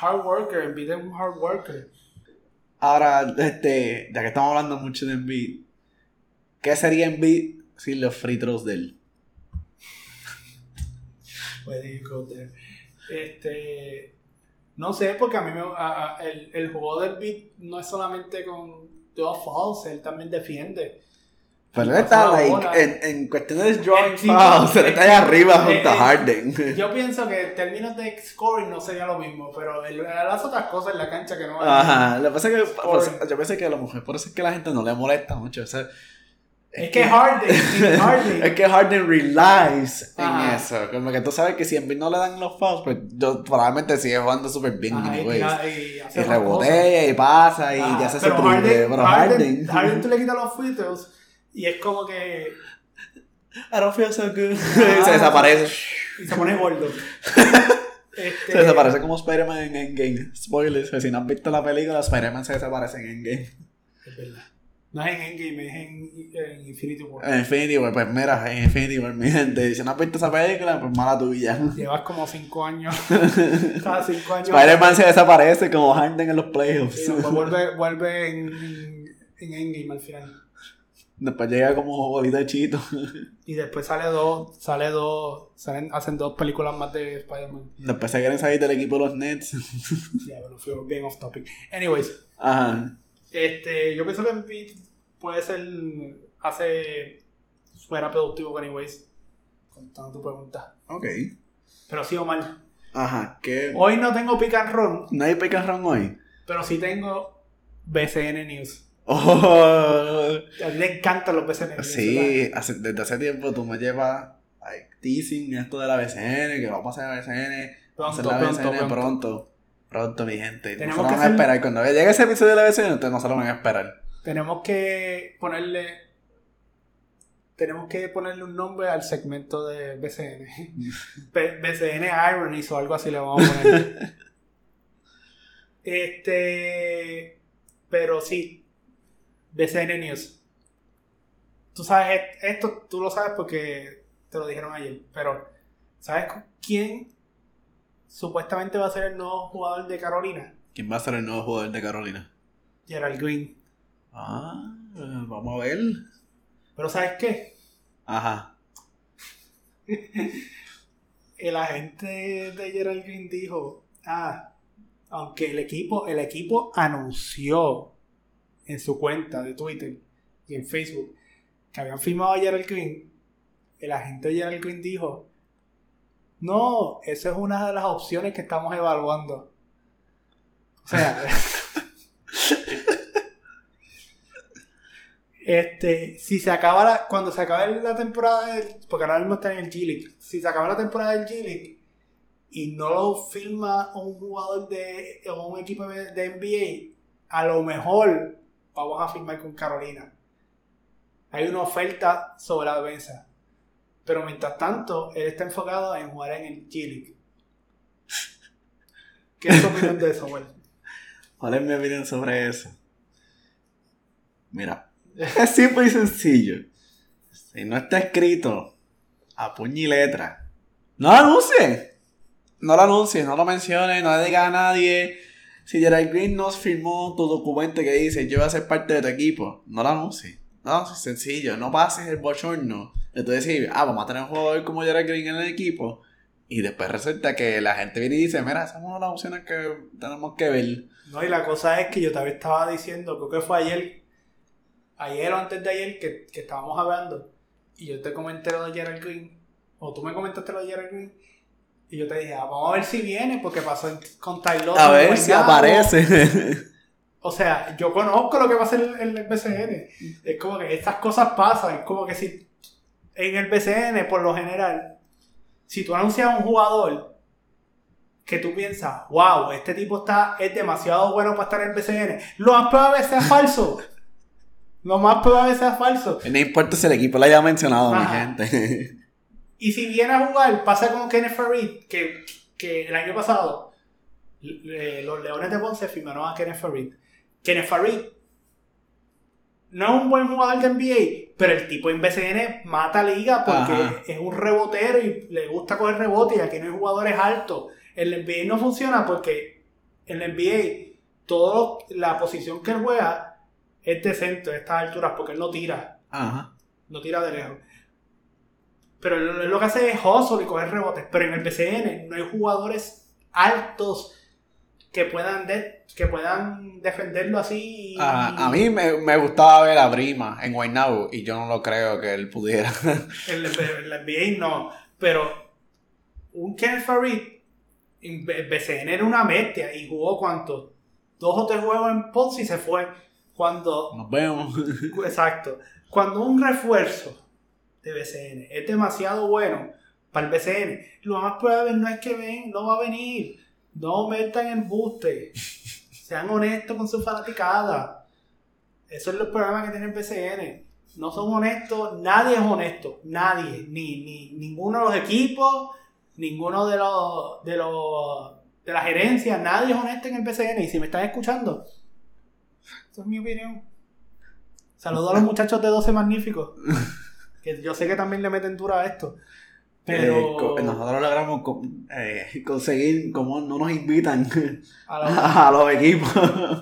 Hard worker. Beat es un hard worker. Ahora, este, ya que estamos hablando mucho de Embiid, ¿qué sería Embiid sin los free throws de él? Puede ir con there. Este. No sé, porque a mí me, a- a- el, el juego del beat no es solamente con dos fouls, él también defiende. Pero Y él está, like, en, en cuestiones de drawing sí, fouls, él eh, está ahí arriba eh, junto a eh, Harden. Yo pienso que en términos de scoring no sería lo mismo, pero él hace otras cosas en la cancha que no Ajá, lo que pasa es que eso- yo pensé que a lo mejor por eso es que la gente no le molesta mucho. o sea, Es que Harden, sí, Harden. es que Harden relies en Ajá. eso. Como que tú sabes que si Embiid no le dan los fouls, pues yo probablemente sigue jugando súper bien. Ajá, y anyways. y Y cosas. rebotea y pasa y Ajá, ya se hace pero. Harden, Pero Harden, Harden. Harden tú le quitas los free throws y es como que I don't feel so good. Ah, se desaparece. y se pone gordo. Este, Se desaparece como Spider-Man en Endgame. Spoilers, si no han visto la película, Spider-Man se desaparece en Endgame. Es verdad. No es en Endgame, es en, en Infinity War. En Infinity War, pues mira, en Infinity War, mi gente. Si no has visto esa película, pues mala tuya. Llevas como 5 años. Cada 5 años. Spider-Man se desaparece como Harden en los playoffs. Después vuelve, vuelve en, en, en Endgame al final. Después llega como bolita de chito. Y después sale dos, sale dos, salen, hacen dos películas más de Spider-Man. Después se quieren salir del equipo de los Nets. Ya, pero fue bien off topic. Anyways, Ajá. este, yo pienso que Embiid puede ser, hace, fuera productivo que anyways, contando tu pregunta. Ok. Pero sí o mal. Ajá. ¿Qué? Hoy no tengo pick and roll, ¿No hay pick and roll hoy? pero sí tengo BCN News. Oh, A ti te encantan los BCN sí, hace- desde hace tiempo tú me llevas like, teasing esto de la BCN, que vamos a hacer la BCN, vamos a hacer la Pronto, BCN pronto, pronto. Pronto, mi gente. Tenemos no se lo que van a hacer- esperar. Cuando llegue ese episodio de la BCN, ustedes no se lo van a esperar. Tenemos que ponerle. Tenemos que ponerle un nombre al segmento de BCN. B- BCN Ironies o algo así le vamos a poner. este. Pero sí. BCN News. Tú sabes, e- esto tú lo sabes porque te lo dijeron ayer. Pero, ¿sabes quién supuestamente va a ser el nuevo jugador de Carolina? ¿Quién va a ser el nuevo jugador de Carolina? Gerald Green. Ah, vamos a ver. Pero ¿sabes qué? Ajá. el agente de Gerald Green dijo, ah, aunque el equipo, el equipo anunció en su cuenta de Twitter y en Facebook que habían firmado a Gerald Green, el agente de Gerald Green dijo, no, esa es una de las opciones que estamos evaluando. O sea, este, si se acaba la, cuando se acabe la temporada, del- porque ahora mismo está en el G League, si se acaba la temporada del G League y no lo firma un jugador de o un equipo de NBA, a lo mejor vamos a firmar con Carolina. Hay una oferta sobre la defensa. Pero mientras tanto, él está enfocado en jugar en el League. ¿Qué es tu opinión de eso, Will? ¿Cuál es mi opinión sobre eso? Mira, es simple y sencillo. Si no está escrito a puño y letra, no lo anuncie. No lo anuncies, no lo menciones, no le digas a nadie. Si Gerald Green nos firmó tu documento que dice yo voy a ser parte de tu equipo, no lo anuncies. No, es sencillo, no pases el bochorno. Entonces decir, ah, vamos a tener un jugador como Gerald Green en el equipo. Y después resulta que la gente viene y dice, mira, esas son las opciones que tenemos que ver. No, y la cosa es que yo también estaba diciendo, creo que fue ayer, ayer o antes de ayer que, que estábamos hablando, y yo te comenté lo de Gerald Green, o tú me comentaste lo de Gerald Green, y yo te dije, ah, vamos a ver si viene, porque pasó en- con Tyler. A ver si aparece. O sea, yo conozco lo que va a hacer el, BCN. Es como que estas cosas pasan. Es como que si en el BCN, por lo general, si tú anuncias a un jugador que tú piensas, wow, este tipo está, es demasiado bueno para estar en el BCN, lo más probable sea falso. Lo más probable sea falso. no importa si el equipo lo haya mencionado, mi Ajá. gente. Y si viene a jugar, pasa como Kenneth Farid, que, que el año pasado eh, los Leones de Ponce firmaron a Kenneth Farid. Kenneth Farid no es un buen jugador de NBA, pero el tipo en BCN mata liga porque Ajá. es un rebotero y le gusta coger rebote y aquí no hay jugadores altos. En el NBA no funciona porque en el NBA todo la posición que él juega es de centro a estas alturas porque él no tira Ajá. no tira de lejos. Pero él, lo que hace es hustle y coger rebotes. Pero en el BCN no hay jugadores altos que puedan, de- que puedan defenderlo así. y- A, a mí me, me gustaba ver a Brima en Guaynabo y yo no lo creo que él pudiera. En el, en la NBA no. Pero un Kenneth Farid en BCN era una bestia y jugó cuánto? Dos o tres juegos en Ponce y se fue. Cuando Nos vemos. Exacto. Cuando un refuerzo de BCN es demasiado bueno para el BCN, lo más probable no es que ven, no va a venir. No metan embuste. Sean honestos con su fanaticada. Eso es el problema que tiene el BCN. No son honestos, nadie es honesto. Nadie. Ni, ni ninguno de los equipos, ninguno de los, de los, de la gerencia, nadie es honesto en el BCN. Y si me están escuchando, esa es mi opinión. Saludo a los muchachos de 12 Magníficos. Que yo sé que también le meten dura a esto. Pero. Eh, nosotros logramos eh, conseguir como no nos invitan a los- a los equipos.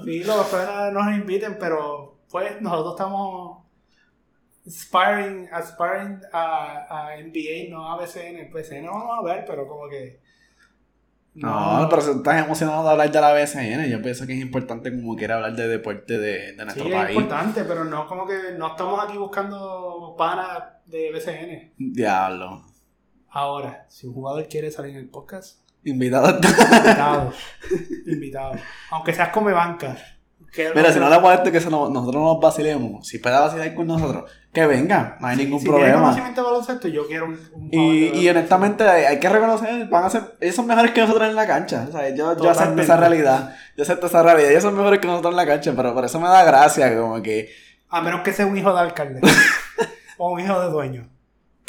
Sí, los fuera no nos inviten, pero pues nosotros estamos aspiring, aspiring a, a NBA, no a BCN. BCN vamos a ver, pero como que. No, pero si estás emocionado de hablar de la BCN, yo pienso que es importante como quiera hablar de deporte de, de Sí, nuestro es país. importante, pero no como que no estamos aquí buscando panas de BCN. Diablo. Ahora, si un jugador quiere salir en el podcast, Invitado. invitado. invitado. Aunque seas come banca. Mira, si no le molesta que se nos- nosotros nos vacilemos, si puede vacilar con nosotros, que venga, no hay ningún si problema. conocimiento de baloncesto, yo quiero un, Y, y honestamente hay, hay que reconocer, van a ser, ellos son mejores que nosotros en la cancha. O sea, yo, yo acepto esa realidad. Yo acepto esa realidad. Ellos son mejores que nosotros en la cancha, pero por eso me da gracia, como que. A menos que sea un hijo de alcalde. o un hijo de dueño.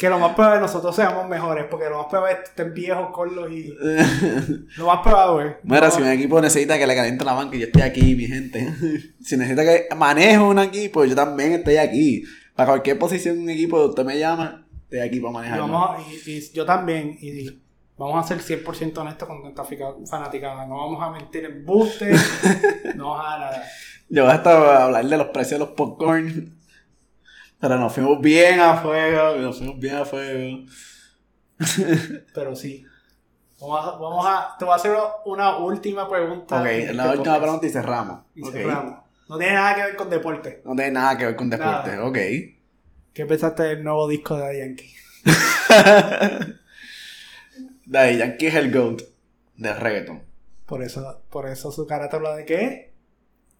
Que lo más probable nosotros seamos mejores, porque lo más probable es que estén viejos, corlos y. Lo más probable. Mira, no, si un equipo necesita que le caliente la banca, yo estoy aquí, mi gente. si necesita que maneje un equipo, yo también estoy aquí. Para cualquier posición en un equipo, usted me llama, estoy aquí para y vamos a- y- y yo también. Y vamos a ser 100% honestos con nuestra fanaticada. No vamos a mentir en buste. no vamos a nada. Yo voy hasta a hablar de los precios de los popcorn. Pero nos fuimos bien a fuego, nos fuimos bien a fuego. Pero sí. Vamos a, vamos a, te voy a hacer una última pregunta. Ok, la última podcast. pregunta y cerramos. Y cerramos. No tiene nada que ver con deporte. No tiene nada que ver con deporte, Nada. ok. ¿Qué pensaste del nuevo disco de Yankee? Daddy Yankee es el GOAT del reggaeton. Por eso, por eso su cara te habla de qué?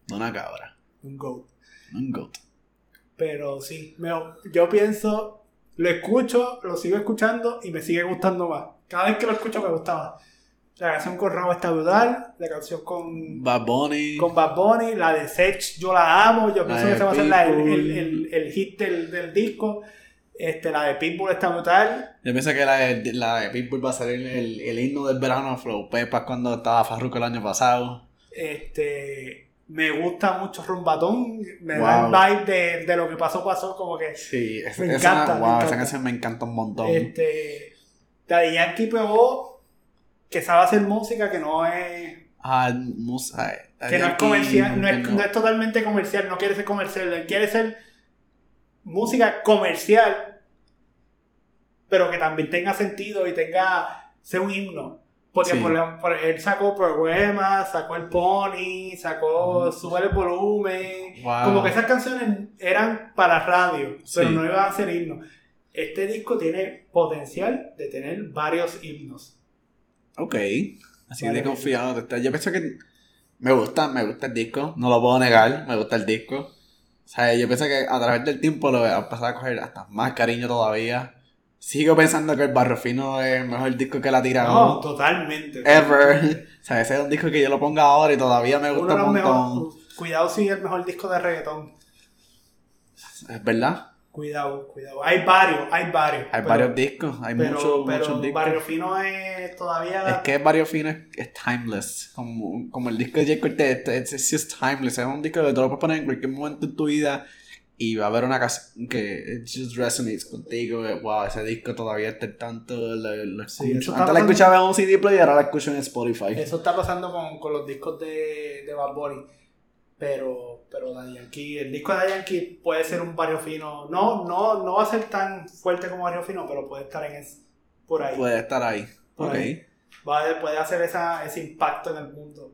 No una cabra, Un GOAT. un GOAT. Pero sí, me- yo pienso, lo escucho, lo sigo escuchando y me sigue gustando más. Cada vez que lo escucho me gusta más. La canción con Rabo está brutal, la canción con, Bad Bunny. con Bad Bunny, la de Sech, yo la amo, yo pienso que esa va a ser la- el, Pitbull. el- el- el hit del, del disco. Este, la de Pitbull está brutal. Yo pienso que la de, la de Pitbull va a salir el, el himno del verano Flow Pepas cuando estaba Farruko el año pasado. Este, me gusta mucho Rumbatón, me Wow. da el vibe de, de lo que pasó, pasó, como que Sí, es- Me esa, encanta, me wow, encanta. esa canción me encanta un montón. Este, Daddy Yankee pegó que sabe hacer música que no es Ah, musa, que no es comercial, no es, no es totalmente comercial, no quiere ser comercial, quiere ser música comercial, pero que también tenga sentido y tenga ser un himno. Porque Sí. por, él sacó Poemas, sacó el Pony, sacó Sube el volumen. Wow. Como que esas canciones eran para radio, pero Sí. no iban a ser himnos. Este disco tiene potencial de tener varios himnos. Ok, así Vale. de confiado. Yo pienso que me gusta, me gusta el disco, no lo puedo negar, me gusta el disco. O sea, yo pienso que a través del tiempo lo voy a empezar a coger hasta más cariño todavía. Sigo pensando que el Barrio Fino es el mejor disco que la ha tirado. No, totalmente. Ever. O sea, ese es un disco que yo lo ponga ahora y todavía me gusta un montón. Cuidado si es el mejor disco de reggaetón. Es verdad. Cuidado, cuidado. Hay varios, hay varios. Hay pero- varios discos, hay pero, muchos, pero muchos discos. Barrio Fino es todavía. Es que Barrio Fino es, es timeless. Como, como el disco de J. Cortez, es, es just timeless. Es un disco que tú lo puedes poner en cualquier momento en tu vida y va a haber una canción que it just resonates contigo. Wow, ese disco todavía está tanto. Lo, Sí, Antes la escuchaba en un CD player, ahora la escucho en Spotify. Eso está pasando con, con los discos de, de Bad Bunny. Pero, pero Daddy Yankee, el disco de Daddy Yankee puede ser un barrio fino. No, no, no va a ser tan fuerte como barrio fino, pero puede estar en ese, por ahí. Puede estar ahí. Por ahí. Va puede hacer esa, ese impacto en el mundo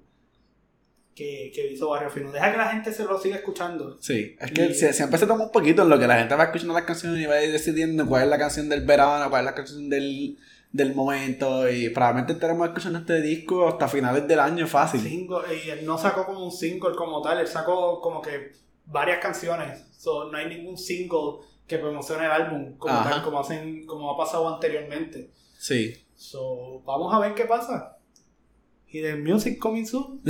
que, que hizo Barrio Fino. Deja que la gente se lo siga escuchando. Sí, es que Y- sie- siempre se toma un poquito en lo que la gente va escuchando las canciones y va decidiendo cuál es la canción del verano, cuál es la canción del, del momento y probablemente estaremos escuchando este disco hasta finales del año fácil. Single- y él no sacó como un single como tal, él sacó como que varias canciones. So, no hay ningún single que promocione el álbum como tal, como hacen, como ha pasado anteriormente. Sí. So, vamos a ver qué pasa. ¿Y del music coming soon?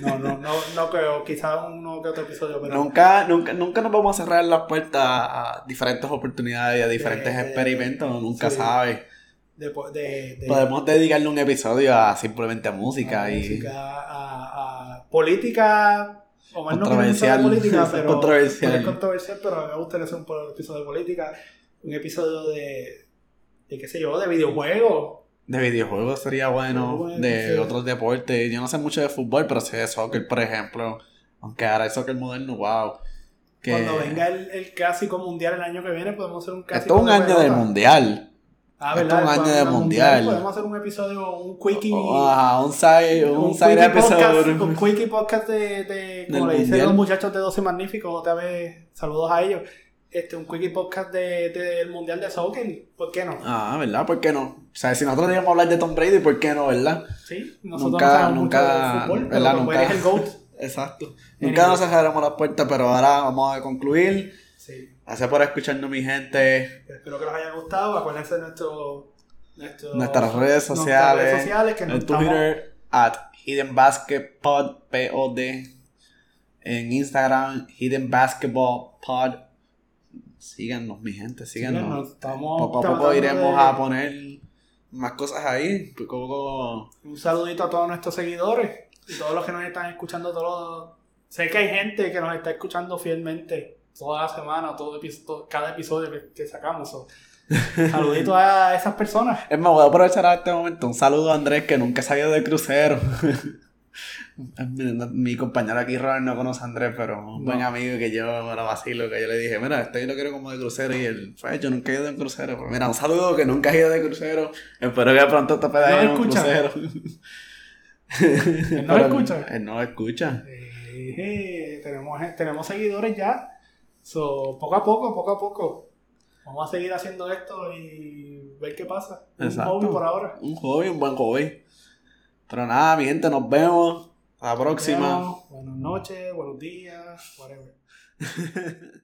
No, no, no, no creo, quizás uno que otro episodio, pero Nunca, nunca, nunca nos vamos a cerrar las puertas a diferentes oportunidades y a diferentes Eh, experimentos, nunca sí. sabe. de, de, de- Podemos dedicarle un episodio a simplemente música a y música, a, a política. De Controversial. política, pero. Controversial. Es controversial, pero me gustaría hacer un episodio de política. Un episodio de. de qué sé yo, de videojuegos. De videojuegos sería bueno, Bueno, de sí. otros deportes. Yo no sé mucho de fútbol, pero sé de soccer, por ejemplo. Aunque ahora hay soccer moderno, wow. Que Cuando venga el, el clásico mundial el año que viene, podemos hacer un clásico. esto es un año de pelota. mundial. Ah, esto es un año Cuando de venga el mundial. Podemos hacer un episodio, un quickie. Ajá, un side, un side quickie podcast, episode. un quickie podcast de, de como Del le dicen los muchachos de 12 Magníficos, otra vez, saludos a ellos. Este, un quickie podcast de- del mundial de soccer, ¿por qué no? Ah, ¿verdad? ¿Por qué no? O sea, si nosotros íbamos a hablar de Tom Brady, ¿por qué no, verdad? Sí, nosotros Nunca- no nunca- mucho de fútbol, ¿verdad? Nunca. eres el GOAT. Exacto. Nunca nos cerraremos las puertas, pero ahora vamos a concluir. Sí. Gracias por escucharnos, mi gente. Espero que les haya gustado. Acuérdense de nuestro, nuestro- Nuestras redes nuestras sociales. redes sociales que nos En estamos- Twitter, at Hidden Basket Pod, P-O-D. En Instagram, Hidden Basketball Pod. Síganos, mi gente, síganos. Síganos, estamos Poco a poco iremos de- a poner más cosas ahí. Poco. Un saludito a todos nuestros seguidores y todos los que nos están escuchando todos. los- Sé que hay gente que nos está escuchando fielmente toda la semana, todo epi- todo- cada episodio que, que sacamos. so, Saludito a esas personas. Es más, voy a aprovechar a este momento. Un saludo a Andrés, que nunca ido de crucero. mi, compañero aquí, Robert, no conoce a Andrés, pero un buen No. amigo que yo me lo vacilo, que yo le dije, mira, este yo lo quiero como de crucero. Y él, pues yo nunca he ido de crucero. Pues mira, un saludo que nunca has ido de crucero. Espero que pronto te puedas ¿No un escucha? crucero. ¿Él no Pero escucha? Él no escucha. Eh, tenemos, tenemos seguidores ya. So, poco a poco, poco a poco. Vamos a seguir haciendo esto y ver qué pasa. Un Exacto. hobby por ahora. Un hobby, un buen hobby. Pero nada, mi gente, nos vemos. Hasta la próxima. Vemos. Buenas noches, buenos días, whatever.